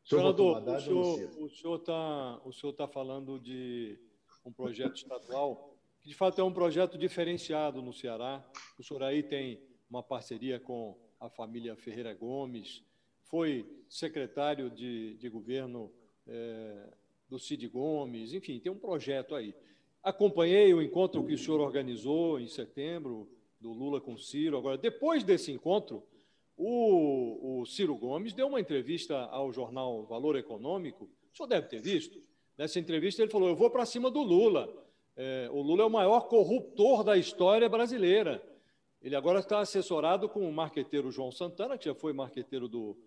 Senador, o senhor, o senhor está o senhor tá falando de um projeto estadual que, de fato, é um projeto diferenciado no Ceará. O senhor aí tem uma parceria com a família Ferreira Gomes, foi secretário de, de governo é, do Cid Gomes, enfim, tem um projeto aí. Acompanhei o encontro que o senhor organizou em setembro, do Lula com Ciro. Agora, depois desse encontro, o, o, Ciro Gomes deu uma entrevista ao jornal Valor Econômico, o senhor deve ter visto. Nessa entrevista, ele falou: Eu vou para cima do Lula. É, o Lula é o maior corruptor da história brasileira. Ele agora está assessorado com o marqueteiro João Santana, que já foi marqueteiro do,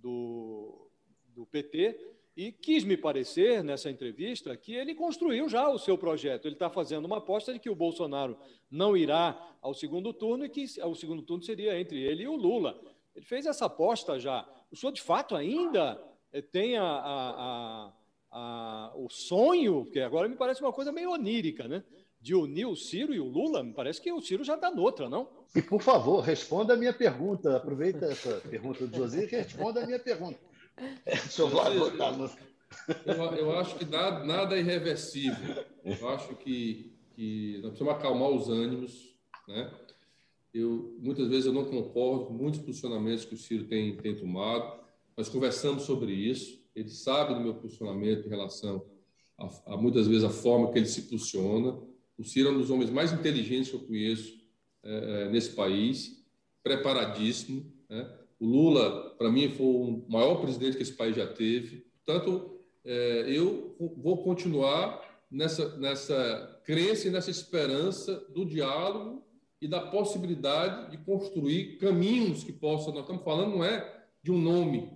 do, do PT, e quis me parecer, nessa entrevista, que ele construiu já o seu projeto. Ele está fazendo uma aposta de que o Bolsonaro não irá ao segundo turno e que o segundo turno seria entre ele e o Lula. Ele fez essa aposta já. O senhor, de fato, ainda eh, tem a, a, a, o sonho, que agora me parece uma coisa meio onírica, né? De unir o Ciro e o Lula, me parece que o Ciro já está noutra, não? E, por favor, responda a minha pergunta. Aproveita essa pergunta do José e responda a minha pergunta. Deixa eu, eu, eu acho que nada, nada é irreversível. Eu acho que, que nós precisamos acalmar os ânimos, né? Eu, muitas vezes eu não concordo com muitos posicionamentos que o Ciro tem, tem tomado. Nós conversamos sobre isso. Ele sabe do meu posicionamento em relação a, a, muitas vezes a forma que ele se posiciona. O Ciro é um dos homens mais inteligentes que eu conheço é, é nesse país, preparadíssimo. Né? O Lula, para mim, foi o maior presidente que esse país já teve. Portanto, é, eu vou continuar nessa, nessa crença e nessa esperança do diálogo e da possibilidade de construir caminhos que possam. Nós estamos falando não é de um nome,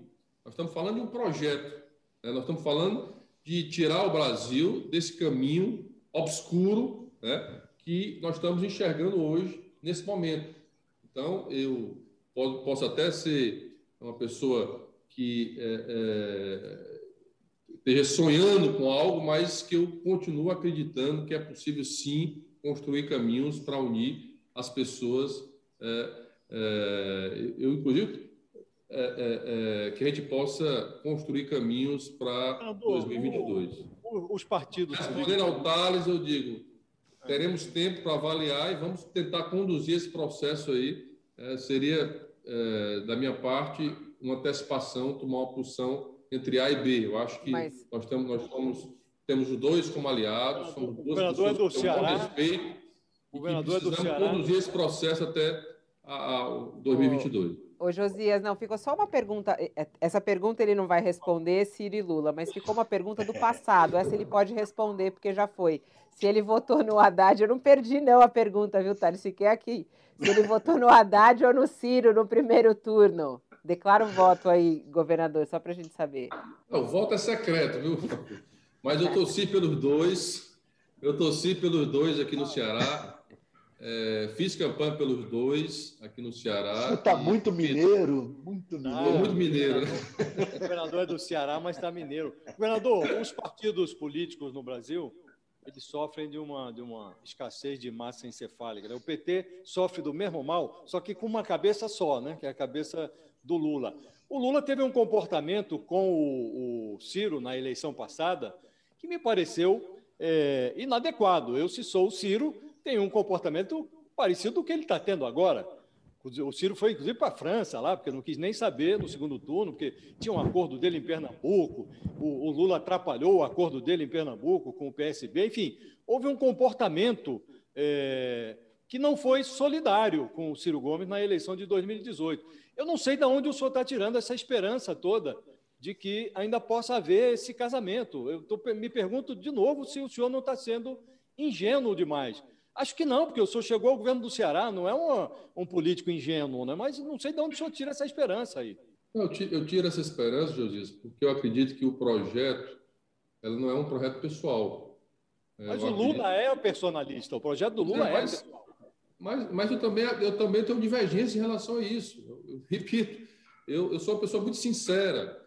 nós estamos falando de um projeto. Né? Nós estamos falando de tirar o Brasil desse caminho obscuro né? que nós estamos enxergando hoje, nesse momento. Então, eu posso até ser uma pessoa que é, é, esteja sonhando com algo, mas que eu continuo acreditando que é possível sim construir caminhos para unir as pessoas. É, é, eu, inclusive, é, é, é, que a gente possa construir caminhos para 2022. os partidos. Respondendo ao Thales, eu digo: teremos tempo para avaliar e vamos tentar conduzir esse processo aí. seria, da minha parte, uma antecipação, tomar uma posição entre A e B. Eu acho que Mas... nós, temos, nós somos, temos os dois como aliados, somos duas pessoas do Ceará. respeito governador do Ceará. conduzir esse processo até a, a 2022. Ô, Josias, não, ficou só uma pergunta. Essa pergunta ele não vai responder, Ciro e Lula, mas ficou uma pergunta do passado. Essa ele pode responder, porque já foi. Se ele votou no Haddad, eu não perdi, não, a pergunta, viu, Thales? Fiquei aqui. Se ele votou no Haddad ou no Ciro no primeiro turno. Declara o voto aí, governador, só para a gente saber. o voto é secreto, viu? Mas eu torci pelos dois. Eu torci pelos dois aqui no Ceará. É, fiz campanha pelos dois aqui no Ceará. Você está muito mineiro, muito mineiro. Ah, muito mineiro. O governador é do Ceará, mas está mineiro. Governador, os partidos políticos no Brasil, eles sofrem de uma, de uma escassez de massa encefálica. Né? O PT sofre do mesmo mal, só que com uma cabeça só, né? que é a cabeça do Lula. O Lula teve um comportamento com o, o Ciro na eleição passada que me pareceu é, inadequado. Eu, se sou o Ciro, tenho um comportamento parecido com o que ele está tendo agora. O Ciro foi, inclusive, para a França lá, porque não quis nem saber no segundo turno, porque tinha um acordo dele em Pernambuco, o, o, Lula atrapalhou o acordo dele em Pernambuco com o PSB, enfim, houve um comportamento é, que não foi solidário com o Ciro Gomes na eleição de 2018. Eu não sei de onde o senhor está tirando essa esperança toda de que ainda possa haver esse casamento. Eu tô, me pergunto de novo se o senhor não está sendo ingênuo demais. Acho que não, porque o senhor chegou ao governo do Ceará, não é um, um político ingênuo, né? mas não sei de onde o senhor tira essa esperança aí. Eu tiro, eu tiro essa esperança, Josias, porque eu acredito que o projeto ela não é um projeto pessoal. É, mas eu o Lula acredito... é personalista, o projeto do Lula é, mas, é pessoal. Mas, mas eu, também, eu também tenho divergência em relação a isso. Eu, eu repito, eu, eu sou uma pessoa muito sincera.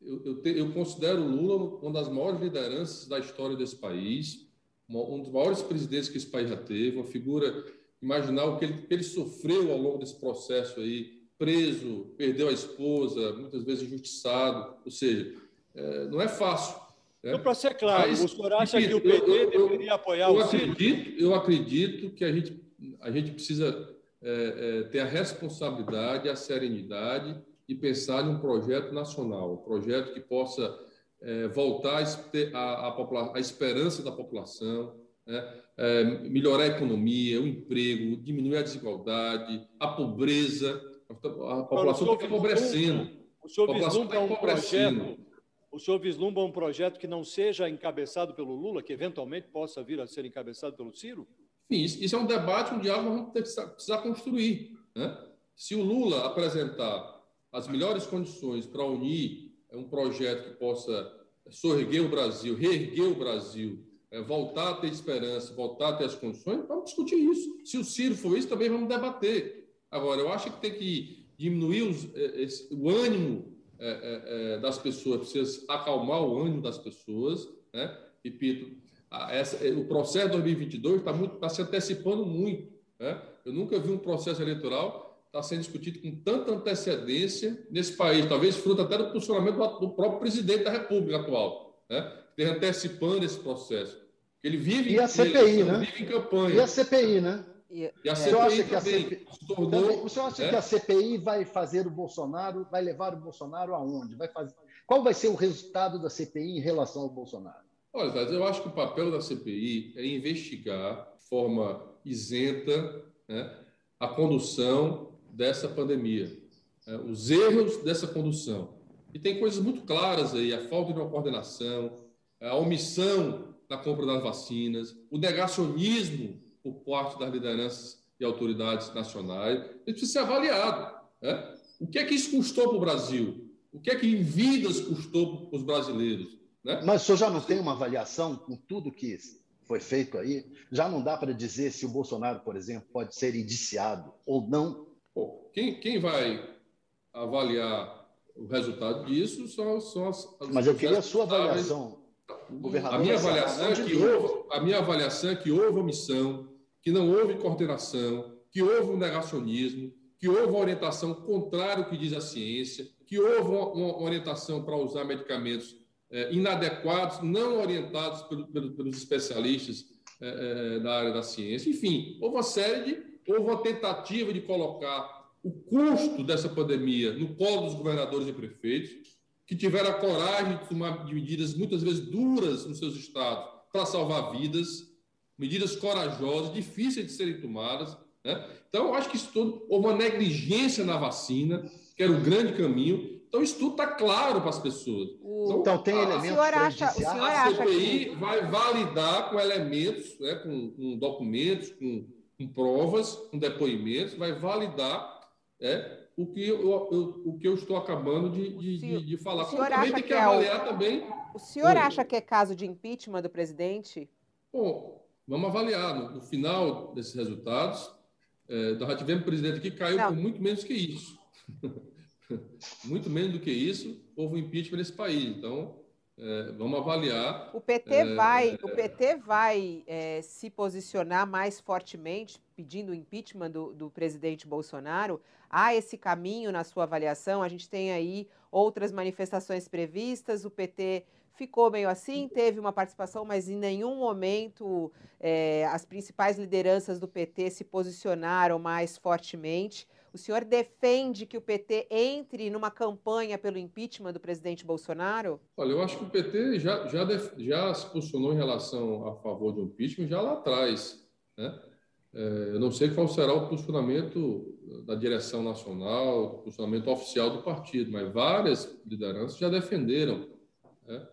Eu, eu, te, eu considero o Lula uma das maiores lideranças da história desse país um dos maiores presidentes que esse país já teve, uma figura, imaginar o que ele, que ele sofreu ao longo desse processo aí, preso, perdeu a esposa, muitas vezes injustiçado, ou seja, é, não é fácil. Né? Então, para ser claro, Mas, o senhor acha que o PT eu, eu, deveria apoiar eu o acredito, Eu acredito que a gente, a gente precisa é, é, ter a responsabilidade, a serenidade e pensar em um projeto nacional, um projeto que possa é, voltar a, a, a, a, esperança da população, né? é, melhorar a economia, o emprego, diminuir a desigualdade, a pobreza. A, população está empobrecendo. O senhor vislumbra um projeto o senhor vislumbra um projeto que não seja encabeçado pelo Lula, que eventualmente possa vir a ser encabeçado pelo Ciro? Isso, isso é um debate, um diálogo que vamos precisar, precisar construir. Né? Se o Lula apresentar as melhores condições para unir é um projeto que possa sorguer o Brasil, reerguer o Brasil, é, voltar a ter esperança, voltar a ter as condições, vamos discutir isso. Se o Ciro for isso, também vamos debater. Agora, eu acho que tem que diminuir os, é, esse, o ânimo é, é, é das pessoas, precisa acalmar o ânimo das pessoas. Né? Repito, a, essa, é, o processo de 2022 está tá se antecipando muito. Né? Eu nunca vi um processo eleitoral está sendo discutido com tanta antecedência nesse país, talvez fruto até do posicionamento do próprio presidente da República atual, né? Esteja antecipando esse processo. Ele vive e a CPI, né? vive em campanha. E a CPI, né? E, a CPI que a CPI, tornou, também, o senhor acha né? que a CPI vai fazer o Bolsonaro, vai levar o Bolsonaro aonde? Vai fazer, qual vai ser o resultado da CPI em relação ao Bolsonaro? Olha, eu acho que o papel da CPI é investigar de forma isenta né, a condução dessa pandemia, é, os erros dessa condução. E tem coisas muito claras aí: a falta de uma coordenação, a omissão na compra das vacinas, o negacionismo por parte das lideranças e autoridades nacionais. Isso precisa ser avaliado. Né? O que é que isso custou para o Brasil? O que é que em vidas custou para os brasileiros? Né? Mas o senhor já não tem uma avaliação com tudo que foi feito aí? Já não dá para dizer se o Bolsonaro, por exemplo, pode ser indiciado ou não Bom, quem, quem vai avaliar o resultado disso são, são as, as Mas eu queria a sua avaliação, governador. A minha avaliação, é que houve, a minha avaliação é que houve omissão, que não houve coordenação, que houve um negacionismo, que houve uma orientação contrária ao que diz a ciência, que houve uma, uma orientação para usar medicamentos é, inadequados, não orientados pelo, pelo, pelos especialistas é, é, da área da ciência. Enfim, houve uma série de houve uma tentativa de colocar o custo dessa pandemia no colo dos governadores e prefeitos, que tiveram a coragem de tomar medidas muitas vezes duras nos seus estados para salvar vidas, medidas corajosas, difíceis de serem tomadas. Né? Então, eu acho que isso tudo, houve uma negligência na vacina, que era o grande caminho. Então, isso tudo está claro para as pessoas. Então, então tem a, elementos para acha, A CPI que... vai validar com elementos, né, com, com documentos, com com provas, com depoimentos, vai validar é, o, que eu, eu, o que eu estou acabando de, de, senhor, de, de falar. O senhor acha que, avaliar é o... também. O senhor acha que é caso de impeachment do presidente? Bom, vamos avaliar. No, no final desses resultados, é, nós já tivemos um presidente que caiu Não. por muito menos que isso. muito menos do que isso, houve um impeachment nesse país. Então, é, vamos avaliar. O PT é, vai, o PT vai é, se posicionar mais fortemente pedindo o impeachment do, do presidente Bolsonaro. Há esse caminho na sua avaliação? A gente tem aí outras manifestações previstas. O PT ficou meio assim, teve uma participação, mas em nenhum momento é, as principais lideranças do PT se posicionaram mais fortemente. O senhor defende que o PT entre numa campanha pelo impeachment do presidente Bolsonaro? Olha, eu acho que o PT já, já, já se posicionou em relação a favor do impeachment já lá atrás. Né? É, eu não sei qual será o posicionamento da direção nacional, o posicionamento oficial do partido, mas várias lideranças já defenderam né,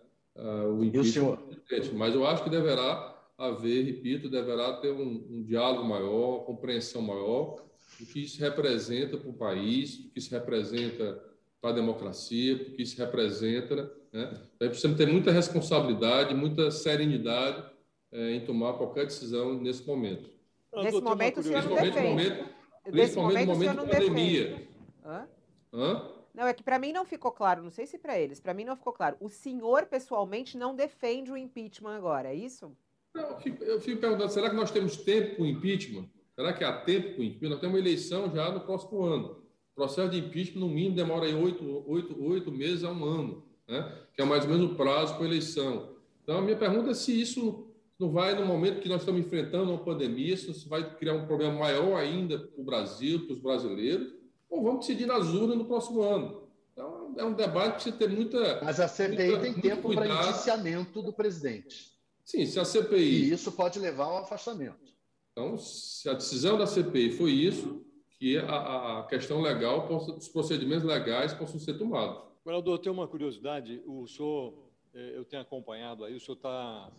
o impeachment do presidente. Mas eu acho que deverá haver, repito, deverá ter um, um diálogo maior, compreensão maior do que isso representa para o país, do que isso representa para a democracia, do que isso representa. Né? Então, precisamos ter muita responsabilidade, muita serenidade é, em tomar qualquer decisão nesse momento. Nesse momento, o senhor não defende. Momento, principalmente no momento de pandemia. Hã? Hã? Não, é que para mim não ficou claro, não sei se para eles, para mim não ficou claro. O senhor, pessoalmente, não defende o impeachment agora, é isso? Não, eu fico, eu fico perguntando, será que nós temos tempo para o impeachment? Será que há tempo para o impeachment? Nós temos uma eleição já no próximo ano. O processo de impeachment, no mínimo, demora aí oito, oito, oito meses a um ano, né? que é mais ou menos o prazo para a eleição. Então, a minha pergunta é se isso não vai, no momento que nós estamos enfrentando uma pandemia, se isso vai criar um problema maior ainda para o Brasil, para os brasileiros, ou vamos decidir nas urnas no próximo ano. Então, é um debate que precisa ter muita. Mas a CPI muita, tem tempo para indiciamento do presidente. Sim, se a CPI. E isso pode levar ao afastamento. Então, se a decisão da CPI foi isso, que a, a questão legal, possa, os procedimentos legais possam ser tomados. Governador, eu tenho uma curiosidade. O senhor, é, eu tenho acompanhado aí, o senhor está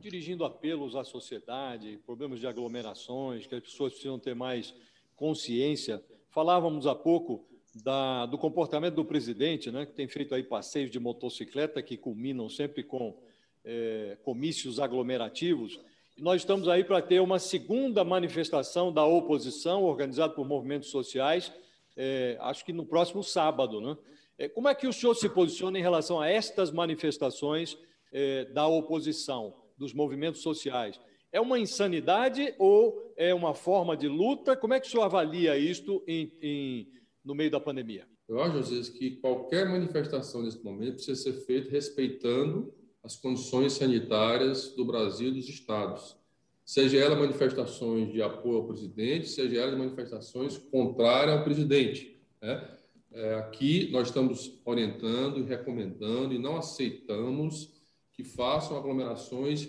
dirigindo apelos à sociedade, problemas de aglomerações, que as pessoas precisam ter mais consciência. Falávamos há pouco da, do comportamento do presidente, né, que tem feito aí passeios de motocicleta que culminam sempre com é, comícios aglomerativos. Nós estamos aí para ter uma segunda manifestação da oposição, organizada por movimentos sociais, é, acho que no próximo sábado. Né? É, como é que o senhor se posiciona em relação a estas manifestações é, da oposição, dos movimentos sociais? É uma insanidade ou é uma forma de luta? Como é que o senhor avalia isto em, em, no meio da pandemia? Eu acho, vezes, que qualquer manifestação nesse momento precisa ser feita respeitando as condições sanitárias do Brasil e dos estados, seja ela manifestações de apoio ao presidente, seja ela manifestações contrárias ao presidente. Né? É, aqui nós estamos orientando e recomendando e não aceitamos que façam aglomerações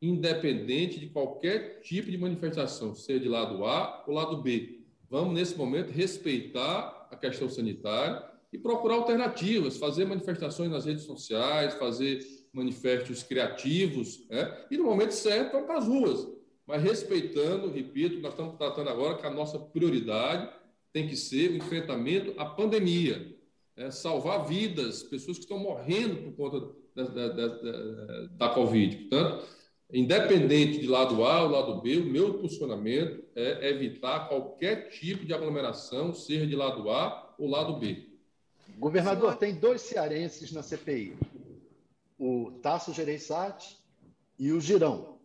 independente de qualquer tipo de manifestação, seja de lado A ou lado B. Vamos, nesse momento, respeitar a questão sanitária e procurar alternativas, fazer manifestações nas redes sociais, fazer manifestos criativos, né? e no momento certo vão para as ruas, mas respeitando, repito, nós estamos tratando agora que a nossa prioridade tem que ser o enfrentamento à pandemia, né? salvar vidas, pessoas que estão morrendo por conta da, da, da, da Covid. Portanto, independente de lado A ou lado B, o meu posicionamento é evitar qualquer tipo de aglomeração, seja de lado A ou lado B. Governador, tem dois cearenses na CPI o Tasso Gereissati e o Girão.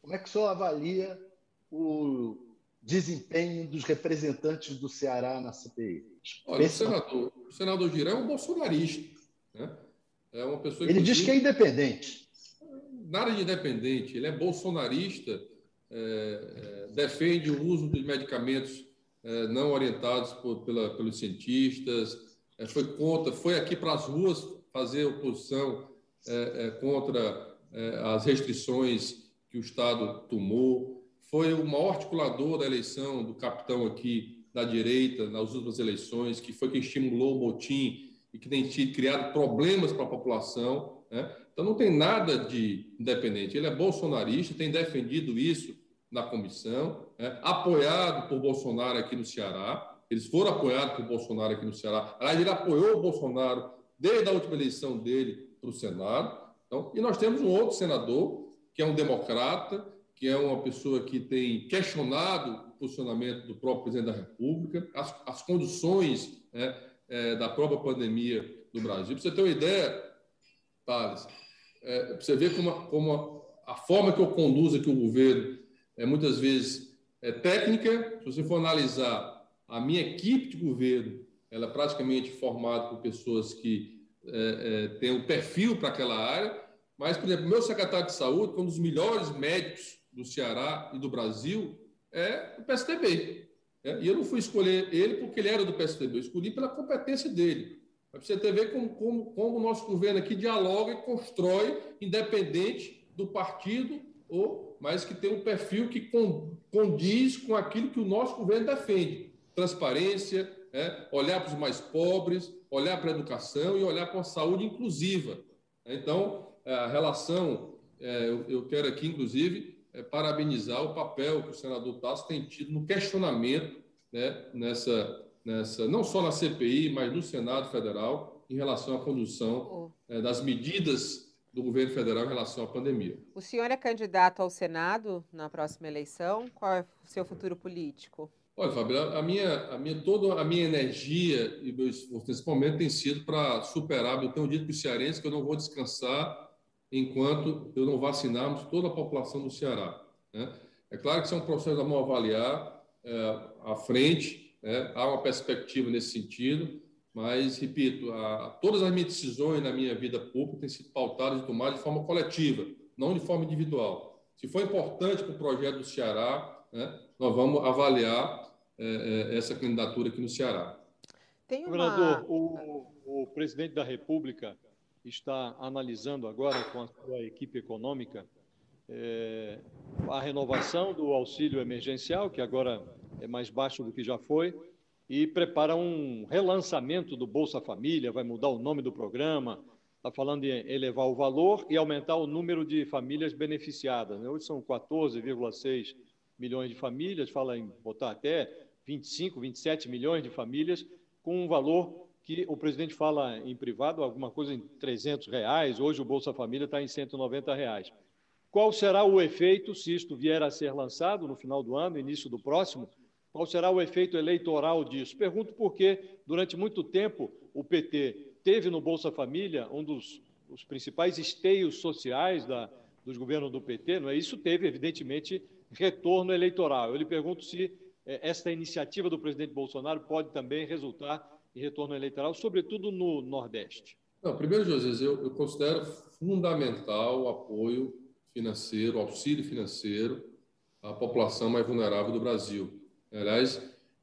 Como é que o senhor avalia o desempenho dos representantes do Ceará na CPI? Olha, o senador, o senador Girão é um bolsonarista. Né? É uma pessoa Ele diz que é independente. Nada de independente. Ele é bolsonarista, é, é, defende o uso dos medicamentos é, não orientados por, pela, pelos cientistas, é, foi contra, foi aqui para as ruas fazer oposição contra é, as restrições que o Estado tomou, foi o maior articulador da eleição do capitão aqui da direita nas últimas eleições, que foi quem estimulou o motim e que tem criado problemas para a população. Né? Então, não tem nada de independente. Ele é bolsonarista, tem defendido isso na comissão, né? apoiado por Bolsonaro aqui no Ceará. Eles foram apoiados por Bolsonaro aqui no Ceará. Aliás, ele apoiou o Bolsonaro desde a última eleição dele para o Senado. Então, e nós temos um outro senador, que é um democrata, que é uma pessoa que tem questionado o posicionamento do próprio presidente da República, as, as condições né, é, da própria pandemia no Brasil. Para você ter uma ideia, Thales. É, você vê como, a, como a, a, forma que eu conduzo aqui o governo é muitas vezes é técnica. Se você for analisar a minha equipe de governo, ela é praticamente formada por pessoas que é, é, têm um perfil para aquela área. Mas, por exemplo, meu secretário de saúde, é um dos melhores médicos do Ceará e do Brasil, é o PSDB. É, e eu não fui escolher ele porque ele era do PSDB, eu escolhi pela competência dele. Para você ter ver como, como, como o nosso governo aqui dialoga e constrói, independente do partido, ou mas que tem um perfil que condiz com aquilo que o nosso governo defende. Transparência, é, olhar para os mais pobres, olhar para a educação e olhar para a saúde inclusiva. Então, a relação, é, eu quero aqui, inclusive, é, parabenizar o papel que o senador Tasso tem tido no questionamento né, nessa, nessa, não só na CPI, mas no Senado Federal, em relação à condução oh. das medidas do governo federal em relação à pandemia. O senhor é candidato ao Senado na próxima eleição? Qual é o seu futuro político? Olha, Fábio, a minha, a minha, toda a minha energia e meu esforço nesse momento tem sido para superar. Eu tenho dito para os cearenses que eu não vou descansar enquanto eu não vacinarmos toda a população do Ceará. Né? É claro que um processo a mão avaliar é, à frente, né? há uma perspectiva nesse sentido, mas, repito, a, todas as minhas decisões na minha vida pública têm sido pautadas e tomadas de forma coletiva, não de forma individual. Se for importante para o projeto do Ceará, né, nós vamos avaliar é, é, essa candidatura aqui no Ceará. Tem uma... Governador, o, o presidente da República está analisando agora com a sua equipe econômica é, a renovação do auxílio emergencial, que agora é mais baixo do que já foi, e prepara um relançamento do Bolsa Família, vai mudar o nome do programa, está falando em elevar o valor e aumentar o número de famílias beneficiadas. Né? Hoje são 14,6 milhões de famílias, fala em botar até 25, 27 milhões de famílias, com um valor que o presidente fala em privado, alguma coisa em 300 reais, hoje o Bolsa Família está em 190 reais. Qual será o efeito se isto vier a ser lançado no final do ano, início do próximo? Qual será o efeito eleitoral disso? Pergunto porque, durante muito tempo, o PT teve no Bolsa Família um dos, dos principais esteios sociais da, dos governos do PT, não é? Isso teve, evidentemente, retorno eleitoral. Eu lhe pergunto se esta iniciativa do presidente Bolsonaro pode também resultar em retorno eleitoral, sobretudo no Nordeste. Não, primeiro, José, eu, eu considero fundamental o apoio financeiro, auxílio financeiro à população mais vulnerável do Brasil. Aliás,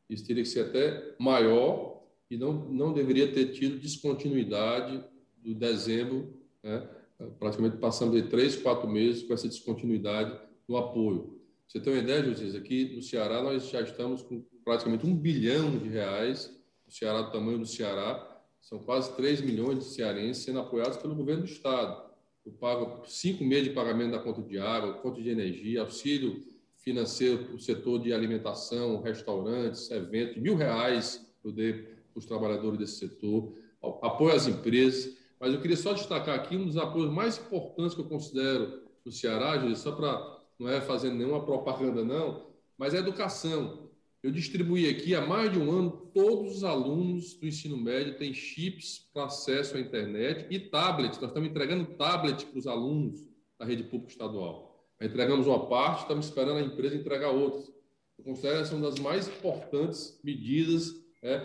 isso teria que ser até maior e não, não deveria ter tido descontinuidade do dezembro, né? praticamente passando de três, quatro meses com essa descontinuidade no apoio. Você tem uma ideia, José? Aqui no Ceará nós já estamos com praticamente um bilhão de reais. O Ceará, do tamanho do Ceará, são quase 3 milhões de cearenses sendo apoiados pelo governo do Estado. Eu pago cinco meses de pagamento da conta de água, conta de energia, auxílio financeiro para o setor de alimentação, restaurantes, eventos, mil reais eu dei para os trabalhadores desse setor, apoio às empresas. Mas eu queria só destacar aqui um dos apoios mais importantes que eu considero no Ceará, Júlio, só para não é fazendo nenhuma propaganda, não, mas é educação. Eu distribuí aqui há mais de um ano, todos os alunos do ensino médio têm chips para acesso à internet e tablets. Nós estamos entregando tablet para os alunos da rede pública estadual. entregamos uma parte, estamos esperando a empresa entregar outras. Eu considero essa uma das mais importantes medidas é,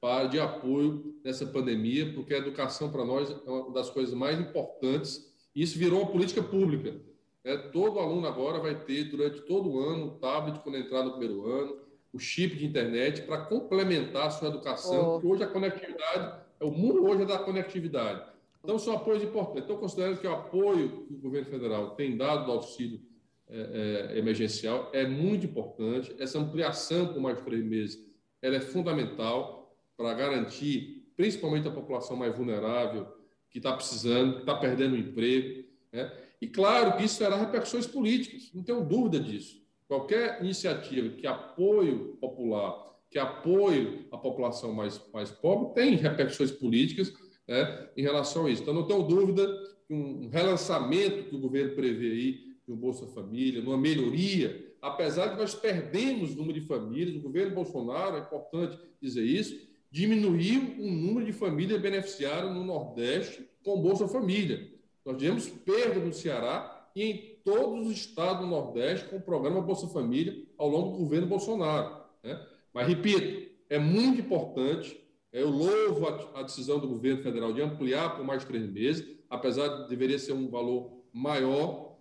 para, de apoio nessa pandemia, porque a educação para nós é uma das coisas mais importantes. E isso virou uma política pública. É, todo aluno agora vai ter, durante todo o ano, o tablet quando entrar no primeiro ano, o chip de internet para complementar a sua educação, oh. hoje a conectividade, o mundo hoje é da conectividade. Então, são apoios importantes. Então, considero que o apoio que o governo federal tem dado do auxílio é, é, emergencial é muito importante. Essa ampliação por mais três meses ela é fundamental para garantir, principalmente a população mais vulnerável, que está precisando, que está perdendo o emprego. Né? E claro que isso terá repercussões políticas, não tenho dúvida disso. Qualquer iniciativa que apoio popular, que apoie a população mais, mais pobre, tem repercussões políticas né, em relação a isso. Então, não tenho dúvida que um relançamento que o governo prevê aí, no Bolsa Família, numa melhoria, apesar de nós perdemos o número de famílias, o governo Bolsonaro, é importante dizer isso, diminuiu o número de famílias beneficiadas no Nordeste com Bolsa Família. Nós tivemos perda no Ceará e em todos os estados do Nordeste com o programa Bolsa Família ao longo do governo Bolsonaro. Né? Mas, repito, é muito importante. Eu louvo a, a, decisão do governo federal de ampliar por mais três meses, apesar de deveria ser um valor maior.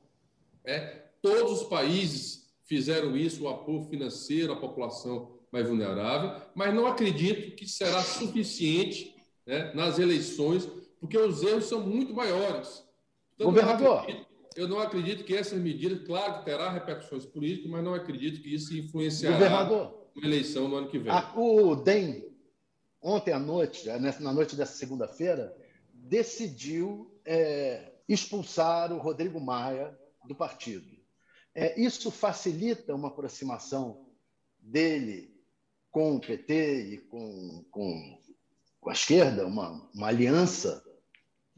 É, todos os países fizeram isso, o apoio financeiro à população mais vulnerável, mas não acredito que será suficiente né, nas eleições, porque os erros são muito maiores. Então, Governador. Eu não acredito que essas medidas, claro que terá repercussões políticas, mas não acredito que isso influenciará Governador, a eleição no ano que vem. A, o DEM, ontem à noite, é, na noite dessa segunda-feira, decidiu é, expulsar o Rodrigo Maia do partido. É, isso facilita uma aproximação dele com o PT e com, com, com a esquerda, uma, uma aliança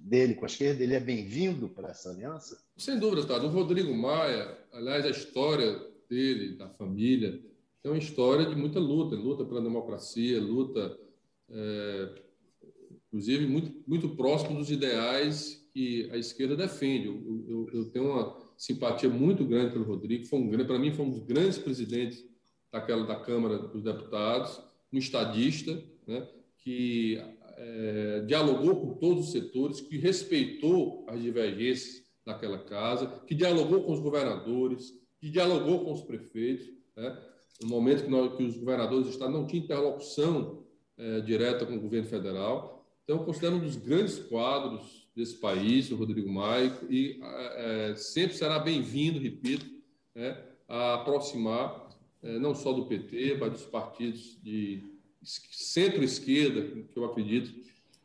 dele com a esquerda, ele é bem-vindo para essa aliança? Sem dúvida, tá. O Rodrigo Maia, aliás, a história dele, da família, é uma história de muita luta, luta pela democracia, luta, é, inclusive, muito, muito próximo dos ideais que a esquerda defende. Eu, eu, eu tenho uma simpatia muito grande pelo Rodrigo, foi um, para mim foi um dos grandes presidentes daquela da Câmara dos Deputados, um estadista, né, que é, dialogou com todos os setores, que respeitou as divergências daquela casa, que dialogou com os governadores, que dialogou com os prefeitos, né? no momento que, nós, que os governadores do estado não tinham interlocução é, direta com o governo federal. Então, considero um dos grandes quadros desse país, o Rodrigo Maia, e é, sempre será bem-vindo, repito, né, a aproximar é, não só do PT, mas dos partidos de centro-esquerda, que eu acredito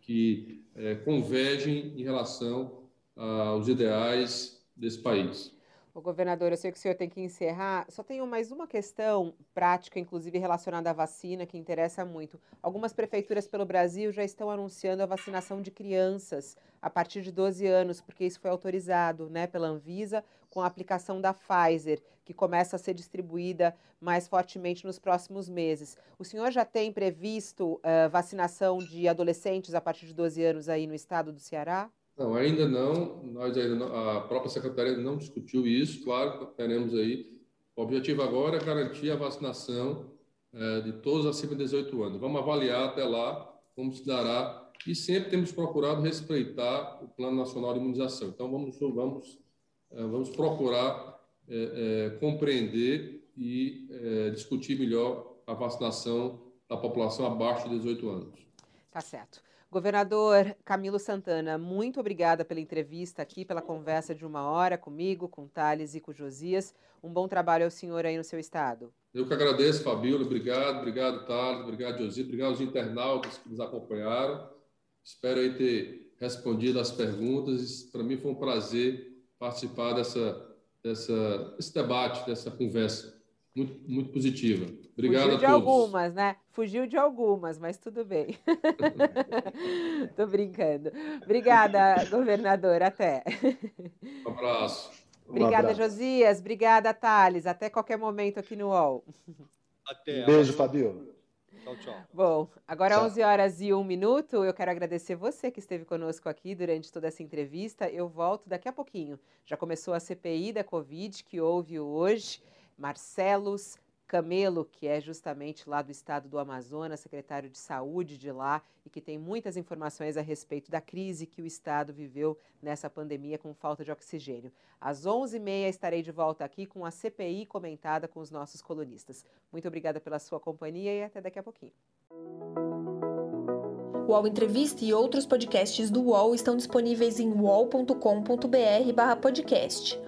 que é, convergem em relação aos ideais desse país. O governador, eu sei que o senhor tem que encerrar. Só tenho mais uma questão prática, inclusive relacionada à vacina, que interessa muito. Algumas prefeituras pelo Brasil já estão anunciando a vacinação de crianças a partir de 12 anos, porque isso foi autorizado né, pela Anvisa com a aplicação da Pfizer, que começa a ser distribuída mais fortemente nos próximos meses. O senhor já tem previsto uh, vacinação de adolescentes a partir de 12 anos aí no estado do Ceará? Não, ainda não. Nós ainda não, a própria secretaria não discutiu isso. Claro, teremos aí. O objetivo agora é garantir a vacinação é, de todos acima de 18 anos. Vamos avaliar até lá como se dará e sempre temos procurado respeitar o Plano Nacional de Imunização. Então vamos vamos vamos procurar é, é compreender e é, discutir melhor a vacinação da população abaixo de 18 anos. Tá certo. Governador Camilo Santana, muito obrigada pela entrevista aqui, pela conversa de uma hora comigo, com Thales e com Josias. Um bom trabalho ao senhor aí no seu estado. Eu que agradeço, Fabíola. Obrigado, obrigado, Thales, obrigado, Josias, obrigado aos internautas que nos acompanharam. Espero aí ter respondido as perguntas. Para mim foi um prazer participar dessa, dessa, desse debate, dessa conversa muito, muito positiva. Obrigado Fugiu a de algumas, né? Fugiu de algumas, mas tudo bem. Tô brincando. Obrigada, governador. Até. Um abraço. Obrigada, um abraço. Josias. Obrigada, Thales. Até qualquer momento aqui no UOL. Até. Beijo, Fabio. Tchau, tchau. Bom, agora Tchau. 11 horas e 1 minuto. Eu quero agradecer você que esteve conosco aqui durante toda essa entrevista. Eu volto daqui a pouquinho. Já começou a CPI da Covid que houve hoje. Marcelos Camelo, que é justamente lá do estado do Amazonas, secretário de saúde de lá, e que tem muitas informações a respeito da crise que o estado viveu nessa pandemia com falta de oxigênio. Às 11h30 estarei de volta aqui com a CPI comentada com os nossos colunistas. Muito obrigada pela sua companhia e até daqui a pouquinho. O UOL Entrevista e outros podcasts do UOL estão disponíveis em uol.com.br/podcast.